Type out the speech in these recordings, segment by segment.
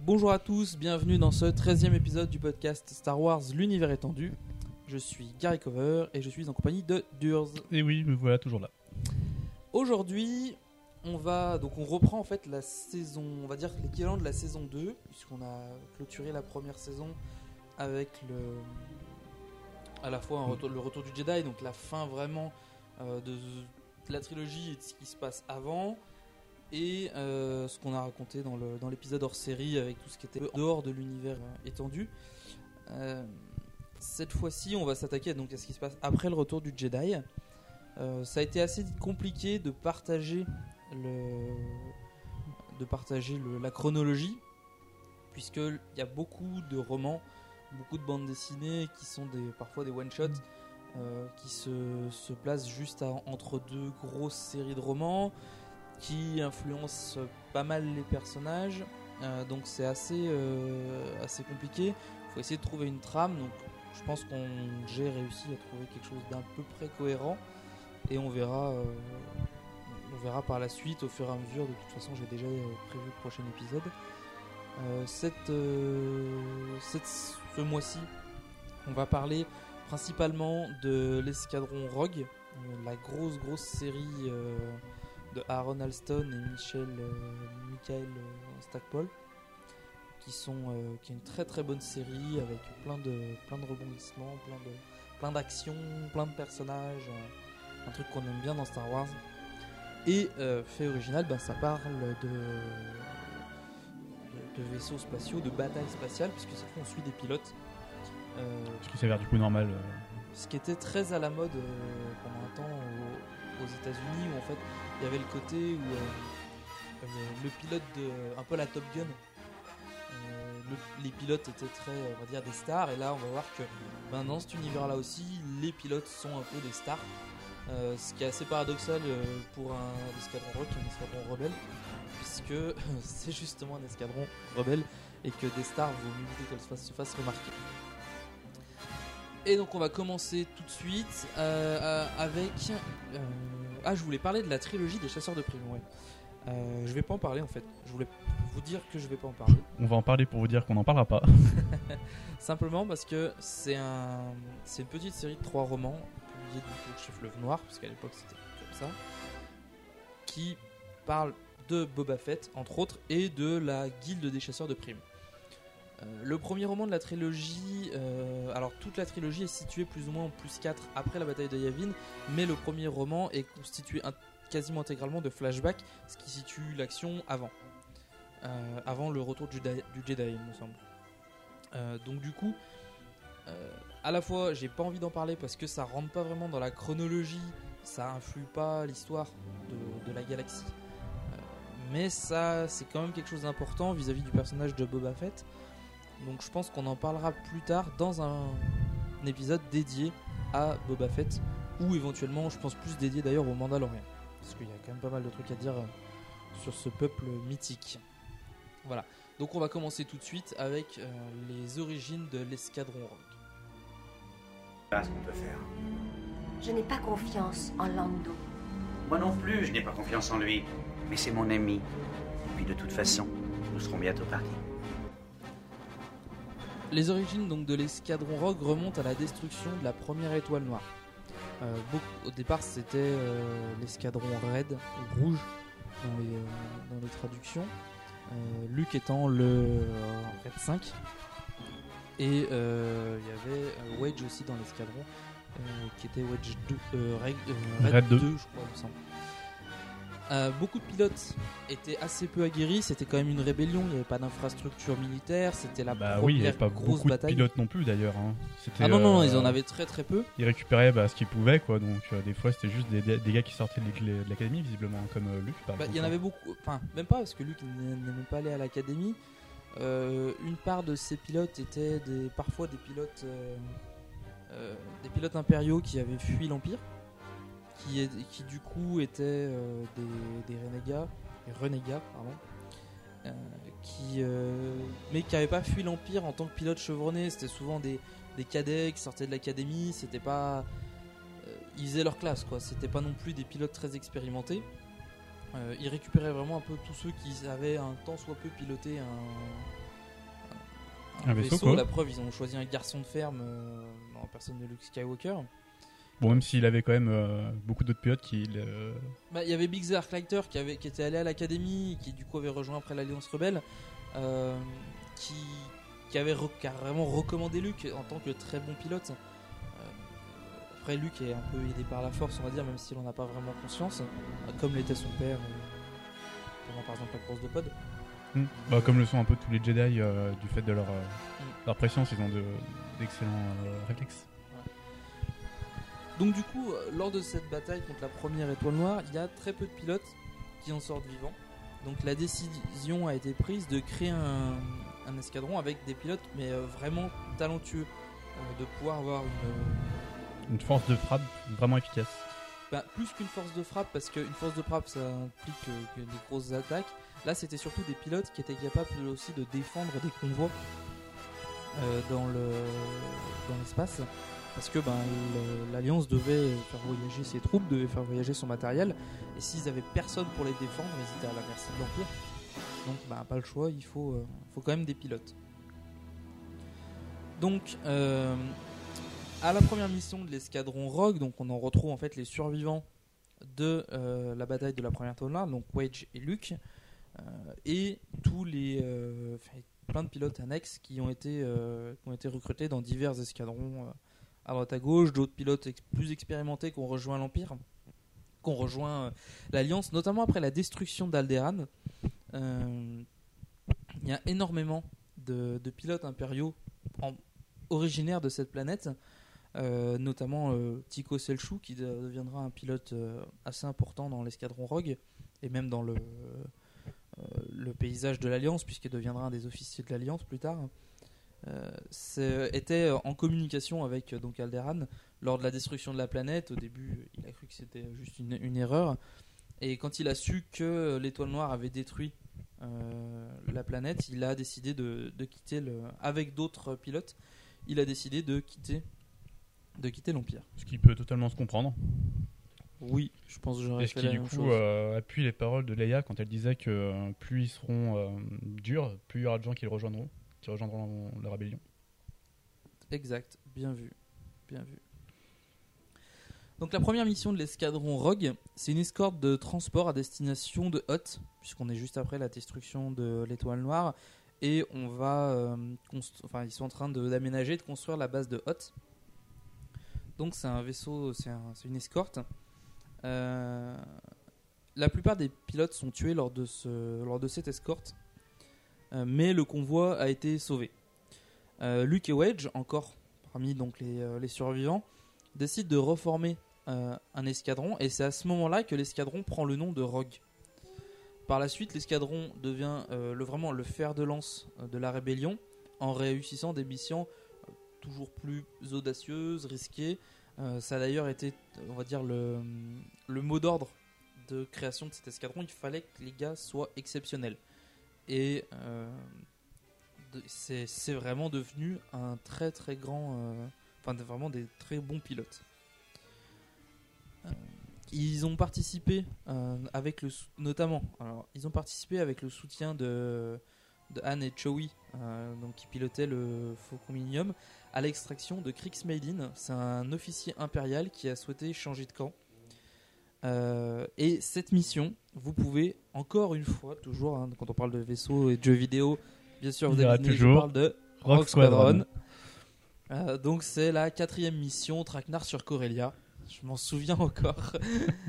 Bonjour à tous, bienvenue dans ce 13e épisode du podcast Star Wars L'univers étendu. Je suis Gary Cover et je suis en compagnie de Durs. Et oui, me voilà toujours là. Aujourd'hui, on va donc on reprend en fait la saison, on va dire l'équivalent de la saison 2 puisqu'on a clôturé la première saison avec le à la fois un retour- le retour du Jedi donc la fin vraiment euh, de, de la trilogie et de ce qui se passe avant et euh, ce qu'on a raconté dans l'épisode hors série avec tout ce qui était dehors de l'univers euh, étendu. Euh, cette fois-ci, on va s'attaquer à ce qui se passe après le retour du Jedi. Ça a été assez compliqué de partager la chronologie, puisque il y a beaucoup de romans, beaucoup de bandes dessinées qui sont parfois des one shots qui se, placent juste entre deux grosses séries de romans, qui influencent pas mal les personnages. Euh, donc c'est assez, euh, assez compliqué. Il faut essayer de trouver une trame. Donc je pense qu'on j'ai réussi à trouver quelque chose d'un peu près cohérent et on verra euh, on verra par la suite au fur et à mesure de toute façon j'ai déjà prévu le prochain épisode cette, cette- ce mois-ci on va parler principalement de l'escadron Rogue la grosse grosse série de Aaron Alston et Michel euh, Michael euh, Stackpole qui sont euh, qui est une très très bonne série avec plein de plein de rebondissements plein de plein d'actions plein de personnages un truc qu'on aime bien dans Star Wars et euh, fait original bah, ça parle de, de de vaisseaux spatiaux de batailles spatiales puisque cette fois on suit des pilotes Euh, Ce qui s'avère du coup normal. euh, ce qui était très à la mode pendant un temps au- aux États-Unis où en fait il y avait le côté où euh, le, le pilote de un peu la Top Gun euh, le- les pilotes étaient très on va dire des stars et là on va voir que ben, dans cet univers là aussi les pilotes sont un peu des stars. Euh, ce qui est assez paradoxal euh, pour un escadron rock un escadron rebelle puisque c'est justement un escadron rebelle et que des stars mieux éviter qu'elles se fassent remarquer et donc on va commencer tout de suite euh, euh, avec. euh, ah, je voulais parler de la trilogie des chasseurs de primes. Ouais. Euh, je vais pas en parler en fait. Je voulais vous dire que je vais pas en parler. On va en parler pour vous dire qu'on n'en parlera pas. Simplement parce que c'est un, c'est une petite série de trois romans publiés du coup chez Fleuve Noir, parce qu'à l'époque c'était comme ça, qui parle de Boba Fett entre autres et de la guilde des chasseurs de primes. Euh, le premier roman de la trilogie, euh, alors toute la trilogie est située plus ou moins en plus 4 après la bataille de Yavin, mais le premier roman est constitué quasiment intégralement de flashbacks, ce qui situe l'action avant. Euh, avant le retour du, Jedi- il me semble. Donc du coup, à la fois j'ai pas envie d'en parler parce que ça rentre pas vraiment dans la chronologie, ça influe pas l'histoire de, de la galaxie. Mais ça, c'est quand même quelque chose d'important vis-à-vis du personnage de Boba Fett. Donc je pense qu'on en parlera plus tard dans un, un épisode dédié à Boba Fett ou éventuellement, je pense plus dédié d'ailleurs au Mandalorian. Parce qu'il y a quand même pas mal de trucs à dire euh, sur ce peuple mythique. Voilà. Donc on va commencer tout de suite avec euh, les origines de l'escadron Rogue. Voilà ce qu'on peut faire. Je n'ai pas confiance en Lando. Moi non plus, je n'ai pas confiance en lui. Mais c'est mon ami. Et puis de toute façon, nous serons bientôt partis. Les origines donc de l'escadron Rogue remontent à la destruction de la première étoile noire. Euh, beaucoup- au départ, c'était euh, l'escadron Red, ou rouge, dans les, euh, dans les traductions. Luke étant le Red 5. Et il y avait Wedge aussi dans l'escadron, qui était Wedge 2, euh, Red, euh, Red Red 2. 2, je crois, il me semble. Euh, beaucoup de pilotes étaient assez peu aguerris, c'était quand même une rébellion, il n'y avait pas d'infrastructure militaire, c'était la Bah première oui, il n'y avait pas grosse beaucoup bataille. de pilotes non plus d'ailleurs. hein. Ah non, non, non, euh, ils en avaient très très peu. Ils récupéraient bah, ce qu'ils pouvaient, quoi. Donc euh, des fois, c'était juste des, gars qui sortaient de l'académie, visiblement, comme euh, Luc. par Bah, il y en exemple. avait beaucoup, enfin, même pas parce que n'est même pas allé à l'académie. Une part de ces pilotes étaient des, parfois des pilotes, des pilotes impériaux qui avaient fui l'Empire, qui, est- qui du coup étaient euh, des, des renégats, des renégats, pardon, euh, qui, euh, mais qui n'avaient pas fui l'Empire en tant que pilote chevronné. C'était souvent des, des cadets qui sortaient de l'académie. C'était pas, ils faisaient leur classe, quoi. C'était pas non plus des pilotes très expérimentés. Ils récupéraient vraiment un peu tous ceux qui avaient un tant soit peu piloté un, Un vaisseau, quoi. La preuve, ils ont choisi un garçon de ferme en personne de Luke Skywalker. Bon, même s'il avait quand même euh, beaucoup d'autres pilotes qui. le- Bah, Il y avait Big Zerk Lighter qui, avait, qui était allé à l'académie, qui du coup avait rejoint après l'Alliance Rebelle, euh, qui, qui avait re- vraiment recommandé Luke en tant que très bon pilote. Euh, après, Luke est un peu aidé par la force, on va dire, même s'il en a pas vraiment conscience, euh, comme l'était son père euh, pendant par exemple la course de pod. Hmm. Bah, comme le sont un peu tous les Jedi euh, du fait de leur, euh, Mm. leur préscience, ils ont de- d'excellents euh, réflexes. Donc du coup, euh, lors de cette bataille contre la première étoile noire, il y a très peu de pilotes qui en sortent vivants. Donc la décision a été prise de créer un, un escadron avec des pilotes, mais euh, vraiment talentueux, euh, de pouvoir avoir une, Une force de frappe vraiment efficace. bah, plus qu'une force de frappe, parce qu'une force de frappe ça implique euh, que des grosses attaques. Là, c'était surtout des pilotes qui étaient capables aussi de défendre des convois euh, dans le dans l'espace, parce que ben, l'Alliance devait faire voyager ses troupes, devait faire voyager son matériel, et s'ils avaient personne pour les défendre, ils étaient à la merci de l'Empire. Donc, ben, pas le choix, il faut, euh, faut quand même des pilotes. Donc, euh, à la première mission de l'escadron Rogue, donc on en retrouve en fait les survivants de euh, la bataille de la première noire, donc Wedge et Luke, et tous les plein de pilotes annexes qui ont été qui ont été recrutés dans divers escadrons à droite à gauche, d'autres pilotes plus expérimentés qui ont rejoint l'Empire, qui ont rejoint euh, l'Alliance, notamment après la destruction d'Alderaan. Euh, Il y a énormément de, de pilotes impériaux originaires de cette planète. Euh, notamment euh, Tycho Selchuk qui de- deviendra un pilote assez important dans l'escadron Rogue et même dans le, le paysage de l'Alliance puisqu'il deviendra un des officiers de l'Alliance plus tard. Euh, c'est- était en communication avec euh, donc Alderaan lors de la destruction de la planète. Au début, il a cru que c'était juste une, une erreur. Et quand il a su que l'étoile noire avait détruit euh, la planète, il a décidé de, de quitter le, avec d'autres pilotes. Il a décidé de quitter de quitter l'Empire. Ce qui peut totalement se comprendre. Oui, je pense que j'aurais Et ce fait qui la du même coup chose. euh, appuie les paroles de Leia quand elle disait que euh, plus ils seront euh, durs, plus il y aura de gens qui le rejoindront, qui rejoindront la rébellion. Exact, bien vu, bien vu. Donc la première mission de l'escadron Rogue, c'est une escorte de transport à destination de Hoth, puisqu'on est juste après la destruction de l'étoile noire, et on va, euh, enfin ils sont en train de- d'aménager, de construire la base de Hoth. Donc c'est un vaisseau, c'est un- c'est une escorte. Euh, la plupart des pilotes sont tués lors de, ce, lors de cette escorte, mais le convoi a été sauvé. Euh, Luke et Wedge, encore parmi donc les, euh, les survivants, décident de reformer euh, un escadron et c'est à ce moment-là que l'escadron prend le nom de Rogue. Par la suite, l'escadron devient euh, le, vraiment le fer de lance euh, de la rébellion en réussissant des missions euh, toujours plus audacieuses, risquées. Euh, ça a d'ailleurs été, on va dire, le, le mot d'ordre de création de cet escadron. Il fallait que les gars soient exceptionnels. Et euh, c'est vraiment devenu un très très grand. euh, enfin vraiment des très bons pilotes. Euh, ils ont participé avec le notamment, alors ils ont participé avec le soutien de, de Anne et Chowie, donc qui pilotaient le Faucon à l'extraction de Kriegsmaiden. C'est un officier impérial qui a souhaité changer de camp. Euh, et cette mission, vous pouvez encore une fois, toujours hein, quand on parle de vaisseaux et de jeux vidéo, bien sûr, vous avez deviné, je toujours parle de Rogue Squadron. Squadron. Euh, donc c'est la quatrième mission Traquenard sur Corellia. Je m'en souviens encore.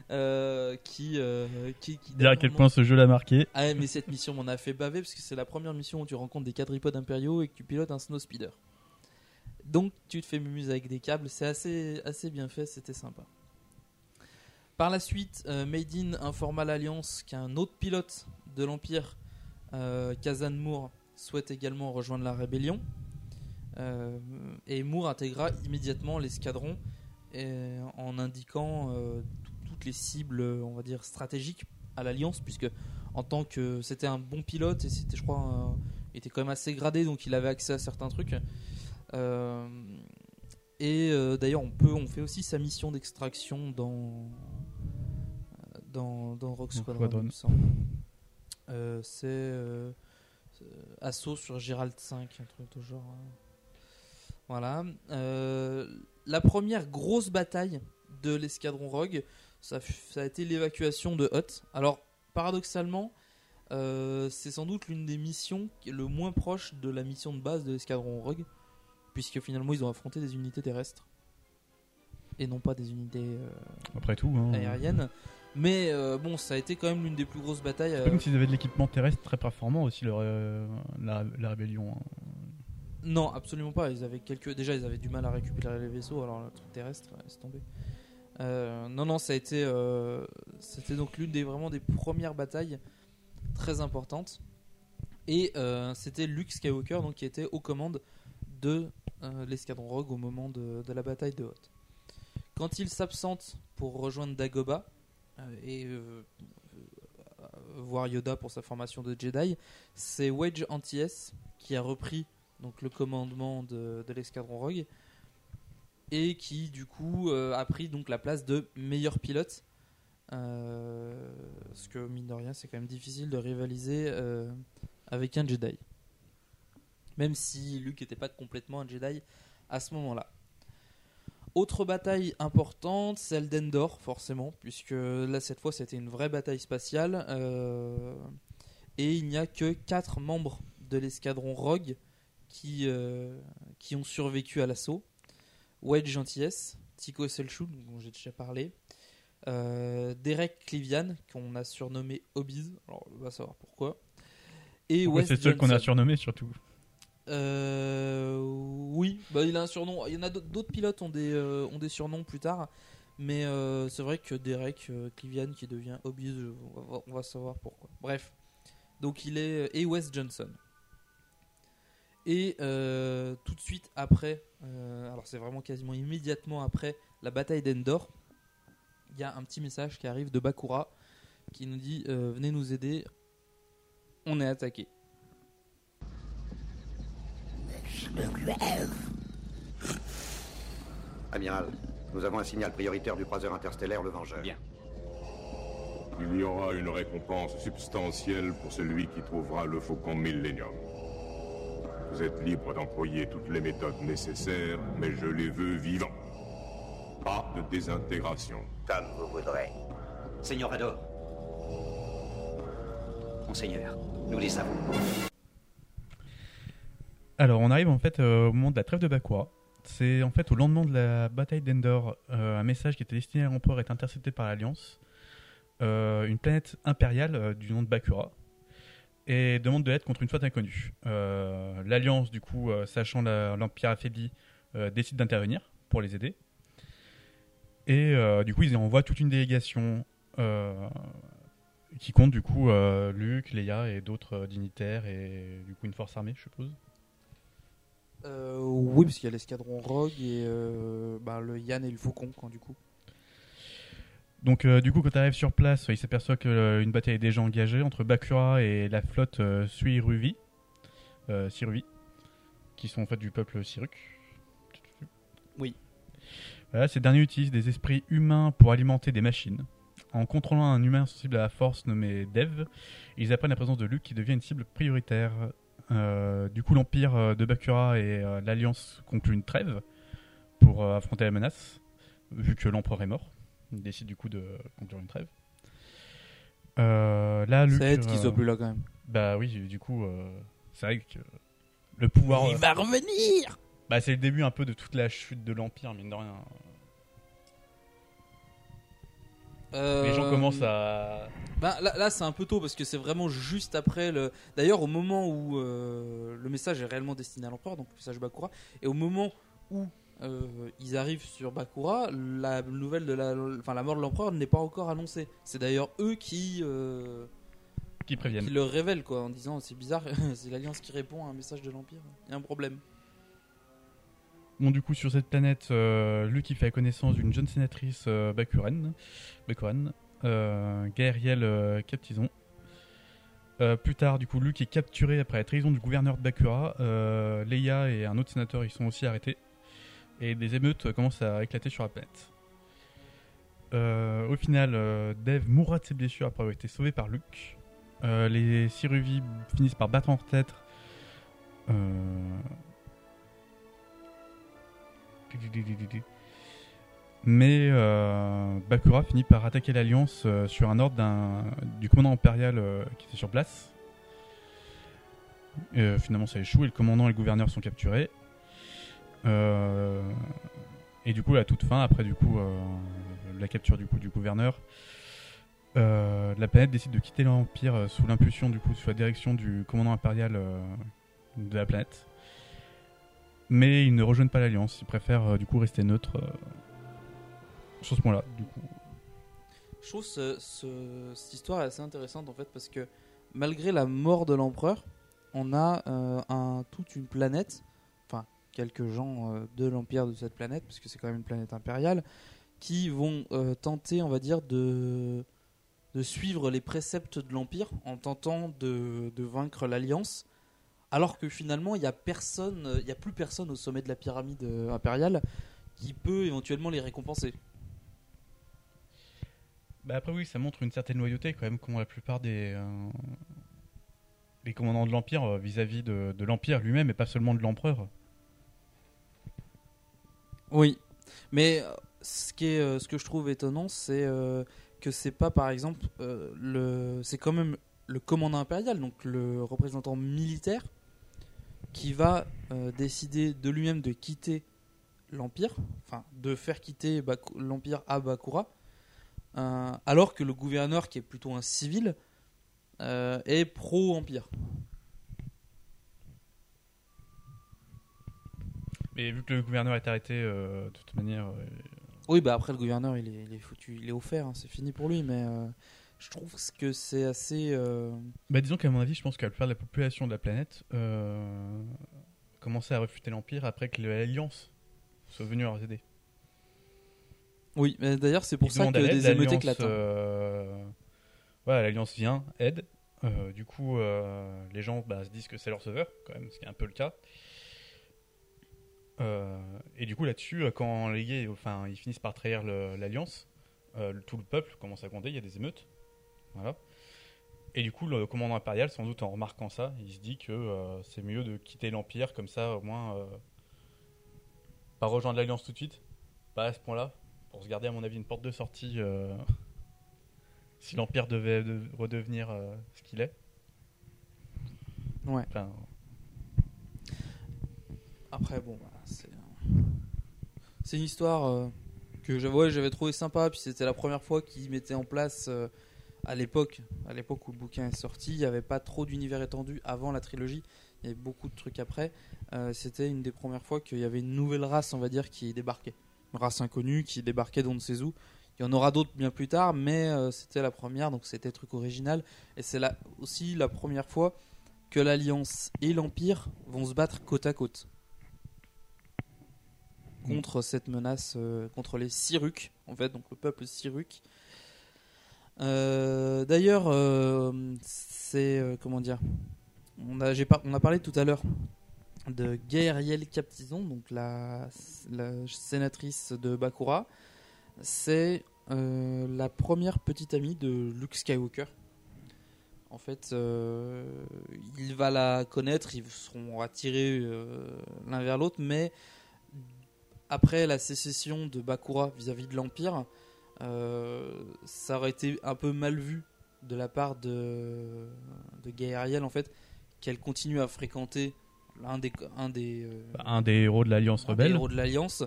Euh, qui, euh, qui, qui Dire à quel point ce jeu l'a marqué. Ah mais cette mission m'en a fait baver parce que c'est la première mission où tu rencontres des quadripodes impériaux et que tu pilotes un snow speeder. Donc tu te fais mumuse avec des câbles, c'est assez, assez bien fait, c'était sympa. Par la suite, euh, informa l'Alliance qu'un autre pilote de l'Empire, euh, Kazan Moore, souhaite également rejoindre la rébellion. Euh, et Moore intégra immédiatement l'escadron en indiquant euh, tout- toutes les cibles, on va dire, stratégiques à l'Alliance, puisque en tant que c'était un bon pilote et c'était, je crois, était quand même assez gradé, donc il avait accès à certains trucs. Et d'ailleurs, on peut, on fait aussi sa mission d'extraction dans dans, dans Rogue Rogue Squadron. Euh, c'est euh, c'est assaut sur Gérald 5, un truc de genre. hein. Voilà. Euh, la première grosse bataille de l'escadron Rogue, ça, a été l'évacuation de Hoth. Alors, paradoxalement, euh, c'est sans doute l'une des missions qui est le moins proche de la mission de base de l'escadron Rogue, puisque finalement ils ont affronté des unités terrestres et non pas des unités euh, Après tout. Hein. aériennes. Mais euh, bon, ça a été quand même l'une des plus grosses batailles. C'est euh, pas comme s'ils avaient de l'équipement terrestre très performant aussi, leur, euh, la, la rébellion. hein. Non, absolument pas. Ils avaient quelques. Déjà, ils avaient du mal à récupérer les vaisseaux. Alors le truc terrestre, tomber. Euh, non, non, ça a été. euh, C'était donc l'une des vraiment des premières batailles très importantes. Et euh, c'était Luke Skywalker donc qui était aux commandes de l'escadron Rogue au moment de, de la bataille de Hoth. Quand il s'absente pour rejoindre Dagobah euh, et euh, euh, voir Yoda pour sa formation de Jedi, c'est Wedge Antilles qui a repris donc le commandement de, l'escadron Rogue et qui du coup euh, a pris donc la place de meilleur pilote. Euh, parce que mine de rien c'est quand même difficile de rivaliser euh, avec un Jedi. Même si Luke n'était pas complètement un Jedi à ce moment-là autre bataille importante, celle d'Endor, forcément, puisque là, cette fois, c'était une vraie bataille spatiale. euh, et il n'y a que 4 membres de l'escadron Rogue qui, euh, qui ont survécu à l'assaut. Wedge Gentilles, Tico Selchuk, dont j'ai déjà parlé, euh, Derek Clivian, qu'on a surnommé Hobbies, alors on va savoir pourquoi. Et Pourquoi c'est seul qu'on a surnommé surtout. Euh, oui, bah, il a un surnom. Il y en a d'autres pilotes ont des euh, ont des surnoms plus tard, mais euh, c'est vrai que Derek euh, Clivian qui devient euh, on va, savoir pourquoi. Bref, donc il est et Wes Johnson. Et tout de suite après, alors c'est vraiment quasiment immédiatement après la bataille d'Endor, il y a un petit message qui arrive de Bakura qui nous dit venez nous aider, on est attaqué. Amiral, nous avons un signal prioritaire du croiseur interstellaire Le Vengeur. Bien. Il y aura une récompense substantielle pour celui qui trouvera le Faucon Millennium. Vous êtes libre d'employer toutes les méthodes nécessaires, mais je les veux vivants. Pas de désintégration. Comme vous voudrez. Seigneur Ador. Monseigneur, nous les avons. Alors, on arrive en fait euh, au moment de la trêve de Bakura. C'est en fait au lendemain de la bataille d'Endor, euh, un message qui était destiné à l'empereur est intercepté par l'Alliance. Euh, une planète impériale du nom de Bakura et demande de l'aide contre une flotte inconnue. L'Alliance, du coup, sachant l'Empire affaibli, décide d'intervenir pour les aider. Et du coup, ils envoient toute une délégation qui compte du coup Luke, Leia et d'autres dignitaires et du coup une force armée, je suppose. Euh, oui, parce qu'il y a l'escadron Rogue et euh, bah, le Yann et le Faucon, quand du coup. Donc euh, du coup quand tu arrives sur place, il s'aperçoit qu'une bataille est déjà engagée entre Bakura et la flotte euh, Suiruvi, euh, Siruvi, qui sont en fait du peuple Siruk. Oui. Voilà, ces derniers utilisent des esprits humains pour alimenter des machines. En contrôlant un humain sensible à la force nommé Dev, ils apprennent la présence de Luke qui devient une cible prioritaire. Euh, du coup, l'Empire euh, de Bakura et euh, l'Alliance concluent une trêve pour affronter la menace, vu que l'Empereur est mort. Ils décident du coup de conclure une trêve. Euh, là, Luke, Ça aide qu'il euh, soit plus là quand même. Bah oui, du coup, euh, c'est vrai que le pouvoir. Il va revenir Bah, c'est le début un peu de toute la chute de l'Empire, mine de rien. Les gens Euh, commencent à. Ben, là, là, c'est un peu tôt parce que c'est vraiment juste après le. D'ailleurs, au moment où euh, le message est réellement destiné à l'empereur, donc le message Bakura, et au moment où euh, ils arrivent sur Bakura, la nouvelle de la, enfin la mort de l'empereur n'est pas encore annoncée. C'est d'ailleurs eux qui euh, qui préviennent, qui le révèlent quoi, en disant c'est bizarre, c'est l'alliance qui répond à un message de l'empire. Il y a un problème. Bon, du coup, sur cette planète, euh, Luke fait la connaissance d'une jeune sénatrice euh, Bakuren, Bakuran, euh, Gaëriel Captison. Plus tard, du coup, Luke est capturé après la trahison du gouverneur de Bakura. Leia et un autre sénateur ils sont aussi arrêtés. Et des émeutes commencent à éclater sur la planète. Au final, euh, Dev mourra de ses blessures après avoir été sauvé par Luke. Les Siruvi finissent par battre en tête. Mais euh, Bakura finit par attaquer l'Alliance euh, sur un ordre du commandant impérial euh, qui était sur place. Finalement, ça échoue et le commandant et le gouverneur sont capturés. Et du coup, à toute fin, après du coup la capture du du gouverneur, la planète décide de quitter l'Empire sous l'impulsion du coup sous la direction du commandant impérial de la planète. Mais ils ne rejoignent pas l'Alliance, ils préfèrent euh, du coup rester neutres euh, sur ce point-là. Du coup, Je trouve ce- ce- cette histoire assez intéressante en fait parce que malgré la mort de l'empereur, on a euh, toute une planète, enfin quelques gens de l'empire de cette planète, parce que c'est quand même une planète impériale, qui vont tenter, on va dire, de, suivre les préceptes de l'empire en tentant de vaincre l'alliance. Alors que finalement, il n'y a personne, euh, il n'y a plus personne au sommet de la pyramide euh, impériale qui peut éventuellement les récompenser. Bah après oui, ça montre une certaine loyauté quand même qu'ont la plupart des euh, les commandants de l'Empire vis-à-vis de, de l'Empire lui-même et pas seulement de l'Empereur. Oui, mais ce, qui est, ce que je trouve étonnant, c'est euh, que c'est pas par exemple le, c'est quand même le commandant impérial, donc le représentant militaire, qui va euh, décider de lui-même de quitter l'empire, enfin de faire quitter l'empire à Bakura, euh, alors que le gouverneur, qui est plutôt un civil, euh, est pro-empire. Mais vu que le gouverneur est arrêté, de toute manière, Oui, bah après le gouverneur, il est, il est foutu, il est offert, hein, c'est fini pour lui, mais je trouve que c'est assez. euh, bah disons qu'à mon avis, je pense que la plupart de la population de la planète euh, commençait à refuter l'Empire après que l'Alliance soit venue leur aider. Oui, mais d'ailleurs, c'est pour Ils ça que à des émeutes éclatent. hein. euh, voilà, l'Alliance vient, aide. Euh, du coup, euh, les gens bah, se disent que c'est leur sauveur, quand même, ce qui est un peu le cas. Et du coup, là-dessus, quand les gays, enfin, ils finissent par trahir l'Alliance, tout le peuple commence à compter, il y a des émeutes. Voilà. Et du coup, le commandant impérial, sans doute en remarquant ça, il se dit que euh, c'est mieux de quitter l'Empire, comme ça, au moins, euh, pas rejoindre l'Alliance tout de suite, pas à ce point-là, pour se garder, à mon avis, une porte de sortie euh, si l'Empire devait de- redevenir ce qu'il est. Ouais. Enfin, Après, bon, bah, c'est. C'est une histoire que j'avais ouais, trouvé sympa, puis c'était la première fois qu'ils mettaient en place à l'époque, à l'époque où le bouquin est sorti, il n'y avait pas trop d'univers étendu avant la trilogie, il y avait beaucoup de trucs après. Euh, c'était une des premières fois qu'il y avait une nouvelle race, on va dire, qui débarquait. Une race inconnue qui débarquait d'on ne sait où. Il y en aura d'autres bien plus tard, mais euh, c'était la première, donc c'était truc original. Et c'est là aussi la première fois que l'Alliance et l'Empire vont se battre côte à côte contre cette menace, euh, contre les Siruks, en fait, donc le peuple Siruk. Euh, D'ailleurs, euh, c'est euh, comment dire on a, parlé tout à l'heure de Gaëriel Captizon, donc la, sénatrice de Bakura. C'est la première petite amie de Luke Skywalker. En fait, il va la connaître, ils seront attirés l'un vers l'autre, mais après la sécession de Bakura vis-à-vis de l'Empire, ça aurait été un peu mal vu de la part de, de Gaëriel, en fait, qu'elle continue à fréquenter l'un des, un des, euh, Un des héros de l'Alliance des rebelle. héros de l'Alliance.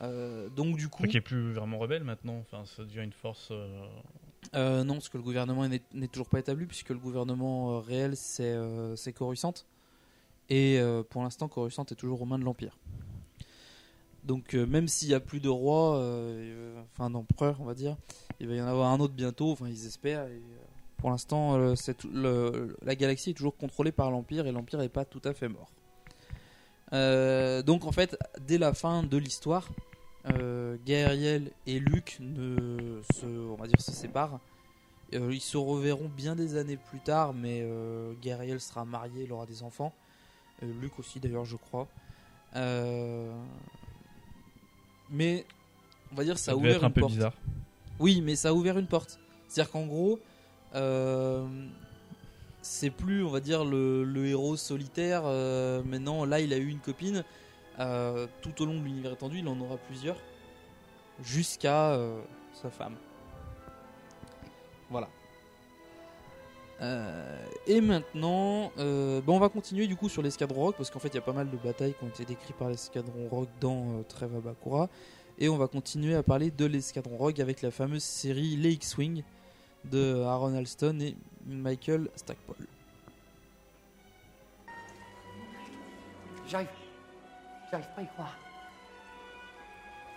Euh, donc du coup, qui est plus vraiment rebelle maintenant. Enfin, ça devient une force. euh, Euh, non, parce que le gouvernement n'est toujours pas établi, puisque le gouvernement euh, réel, c'est euh, Coruscant. Et euh, pour l'instant, Coruscant est toujours aux mains de l'Empire. Donc, euh, même s'il n'y a plus de roi, euh, euh, enfin d'empereur, on va dire, il va y en avoir un autre bientôt, enfin ils espèrent. Pour l'instant, la galaxie est toujours contrôlée par l'Empire, et l'Empire n'est pas tout à fait mort. Donc, en fait, dès la fin de l'histoire, Gaëriel et Luke ne se, on va dire, se séparent. Ils se reverront bien des années plus tard, mais Gaëriel sera marié, il aura des enfants. Luke aussi, d'ailleurs, je crois. Euh, Mais on va dire ça, Ça a ouvert être un une peu porte. bizarre. Oui, mais ça a ouvert une porte. C'est-à-dire qu'en gros, euh, c'est plus, on va dire, le, le héros solitaire. euh, maintenant, là, il a eu une copine. Euh, tout au long de l'univers étendu, il en aura plusieurs. Jusqu'à sa femme. Voilà. Euh, et maintenant, euh, bah, on va continuer du coup sur l'escadron rock parce qu'en fait il y a pas mal de batailles qui ont été décrites par l'escadron rock dans euh, Treva Bakura. Et on va continuer à parler de l'escadron rogue avec la fameuse série Les X-Wing de Aaron Alston et Michael Stackpole. J'arrive. J'arrive pas à y croire.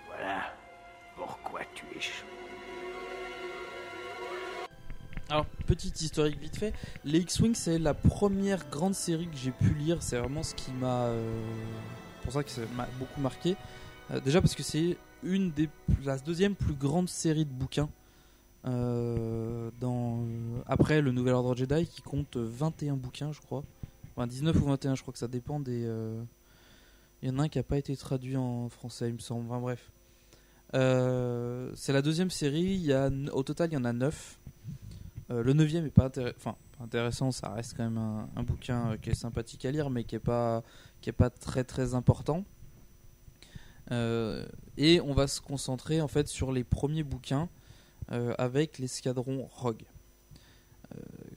Voilà pourquoi tu es chaud. Alors, petite historique vite fait, les X-Wing c'est la première grande série que j'ai pu lire, c'est vraiment ce qui m'a... euh, pour ça que ça m'a beaucoup marqué. Euh, déjà parce que c'est une des... la deuxième plus grande série de bouquins euh, dans, après le Nouvel Ordre Jedi qui compte 21 bouquins je crois. Enfin 19 ou 21 je crois que ça dépend des... euh, Il y en a un qui n'a pas été traduit en français il me semble, enfin bref. Euh, c'est la deuxième série, y a, au total il y en a 9. Euh, le neuvième est pas pas intéressant, ça reste quand même un, bouquin euh, qui est sympathique à lire, mais qui est pas, très très important. Euh, et on va se concentrer en fait sur les premiers bouquins avec l'escadron Rogue,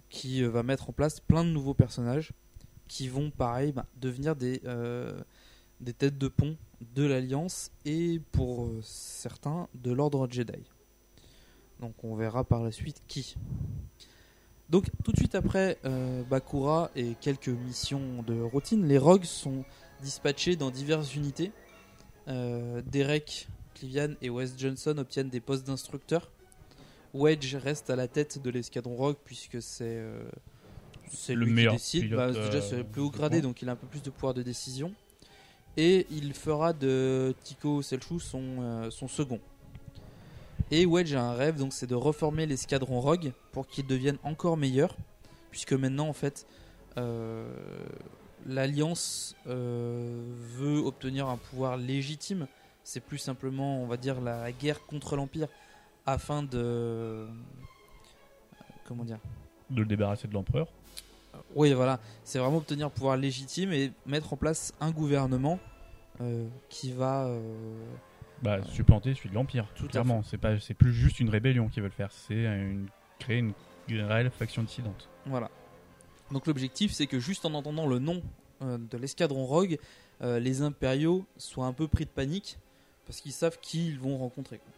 qui va mettre en place plein de nouveaux personnages qui vont pareil bah, devenir des, têtes de pont de l'Alliance et pour certains de l'Ordre Jedi. Donc on verra par la suite qui. Donc tout de suite après euh, Bakura et quelques missions de routine, les Rogues sont dispatchés dans diverses unités. Euh, Derek, Clivian et Wes Johnson obtiennent des postes d'instructeurs. Wedge reste à la tête de l'escadron Rogue puisque c'est euh, c'est Le lui meilleur qui décide. pilote, Bah, déjà c'est le plus haut gradé donc il a un peu plus de pouvoir de décision. Et il fera de Tico Selchou son, son second. Et Wedge a un rêve, donc c'est de reformer l'escadron Rogue pour qu'il devienne encore meilleur, puisque maintenant en fait euh, l'Alliance euh, veut obtenir un pouvoir légitime. C'est plus simplement, on va dire, la guerre contre l'Empire afin de euh, comment dire? De le débarrasser de l'empereur. oui, voilà. C'est vraiment obtenir un pouvoir légitime et mettre en place un gouvernement euh, qui va. Bah, supplanter celui de l'Empire. Tout clairement, c'est pas, c'est plus juste une rébellion qu'ils veulent faire, c'est une, créer une, une réelle faction dissidente. Voilà. Donc l'objectif, c'est que juste en entendant le nom euh, de l'escadron Rogue, euh, les impériaux soient un peu pris de panique parce qu'ils savent qui ils vont rencontrer. quoi.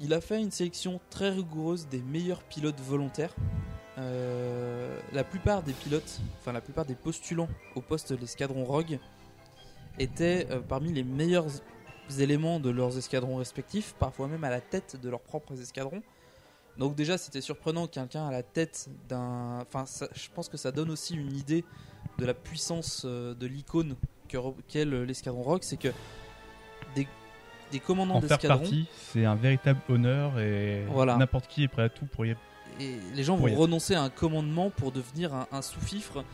Il a fait une sélection très rigoureuse des meilleurs pilotes volontaires. Euh, la plupart des pilotes, enfin la plupart des postulants au poste de l'escadron Rogue étaient parmi les meilleurs éléments de leurs escadrons respectifs, parfois même à la tête de leurs propres escadrons. Donc déjà, c'était surprenant que quelqu'un à la tête d'un... Enfin, ça- je pense que ça donne aussi une idée de la puissance euh, de l'icône qu'est le- l'escadron Rogue, c'est que des, des commandants En faire d'escadron... c'est un véritable honneur et Voilà. n'importe qui est prêt à tout pour y Et les gens pour vont renoncer à un commandement pour devenir un, un sous-fifre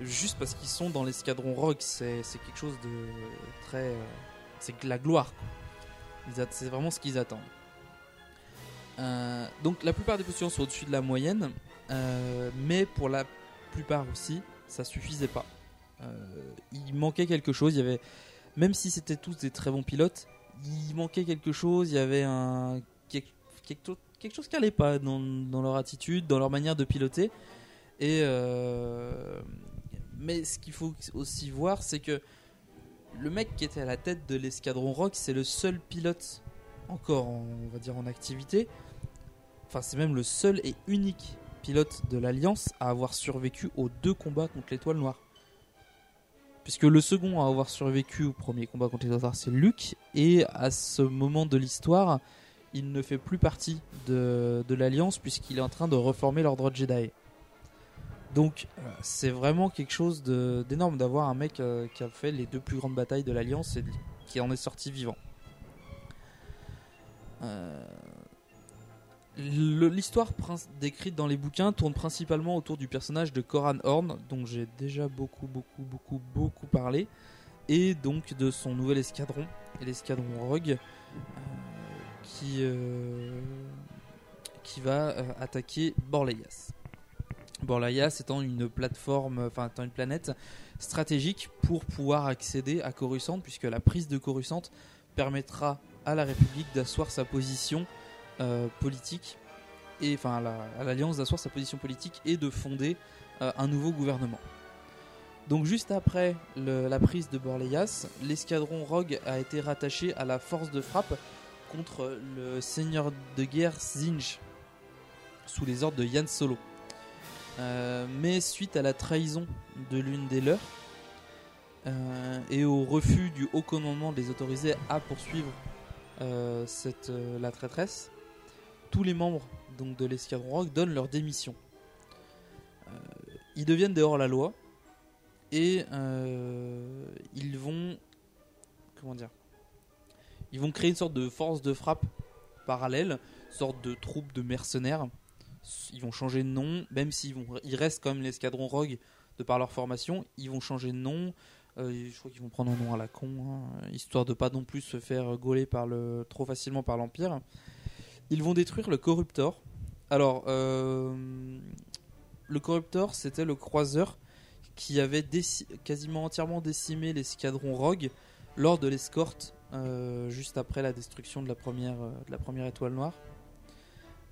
juste parce qu'ils sont dans l'escadron Rogue. C'est c'est quelque chose de très. C'est la gloire. C'est vraiment ce qu'ils attendent. Euh, donc la plupart des postulants sont au-dessus de la moyenne, euh, mais pour la plupart aussi, ça suffisait pas. Euh, il manquait quelque chose. Il y avait, même si c'était tous des très bons pilotes, il manquait quelque chose. Il y avait un quelque, chose- qui allait pas dans, dans leur attitude, dans leur manière de piloter. Et mais ce qu'il faut aussi voir, c'est que le mec qui était à la tête de l'escadron Rock, c'est le seul pilote encore, en- on va dire, en activité. Enfin, c'est même le seul et unique pilote de l'Alliance à avoir survécu aux deux combats contre l'Étoile Noire. Puisque le second à avoir survécu au premier combat contre l'Étoile Noire, c'est Luke. Et à ce moment de l'histoire, il ne fait plus partie de, l'Alliance puisqu'il est en train de reformer l'Ordre Jedi. Donc c'est vraiment quelque chose d'énorme d'avoir un mec euh, qui a fait les deux plus grandes batailles de l'Alliance et qui en est sorti vivant. Euh, L'histoire décrite dans les bouquins tourne principalement autour du personnage de Coran Horn, dont j'ai déjà beaucoup, beaucoup, beaucoup, beaucoup parlé, et donc de son nouvel escadron, l'escadron Rogue, euh, qui, qui va attaquer Borleias. Borleias étant une plateforme, enfin une planète stratégique pour pouvoir accéder à Coruscant, puisque la prise de Coruscant permettra à la République d'asseoir sa position euh, politique et enfin à la- à l'Alliance d'asseoir sa position politique et de fonder euh, un nouveau gouvernement. Donc juste après la prise de Borleias, l'escadron Rogue a été rattaché à la force de frappe contre le seigneur de guerre Zinj sous les ordres de Yann Solo. Euh, mais suite à la trahison de l'une des leurs euh, et au refus du haut commandement de les autoriser à poursuivre euh, cette, la traîtresse, tous les membres donc, de l'escadron Rogue donnent leur démission. Ils deviennent dehors la loi et ils vont comment dire ils vont créer une sorte de force de frappe parallèle, sorte de troupe de mercenaires. Ils vont changer de nom, même s'ils vont, ils restent comme l'escadron Rogue de par leur formation. Ils vont changer de nom. Euh, je crois qu'ils vont prendre un nom à la con, hein, histoire de pas non plus se faire gauler par le, trop facilement par l'Empire. Ils vont détruire le Corruptor. Alors, euh, le Corruptor, c'était le croiseur qui avait quasiment entièrement décimé l'escadron Rogue lors de l'escorte euh, juste après la destruction de la première, de la première étoile noire.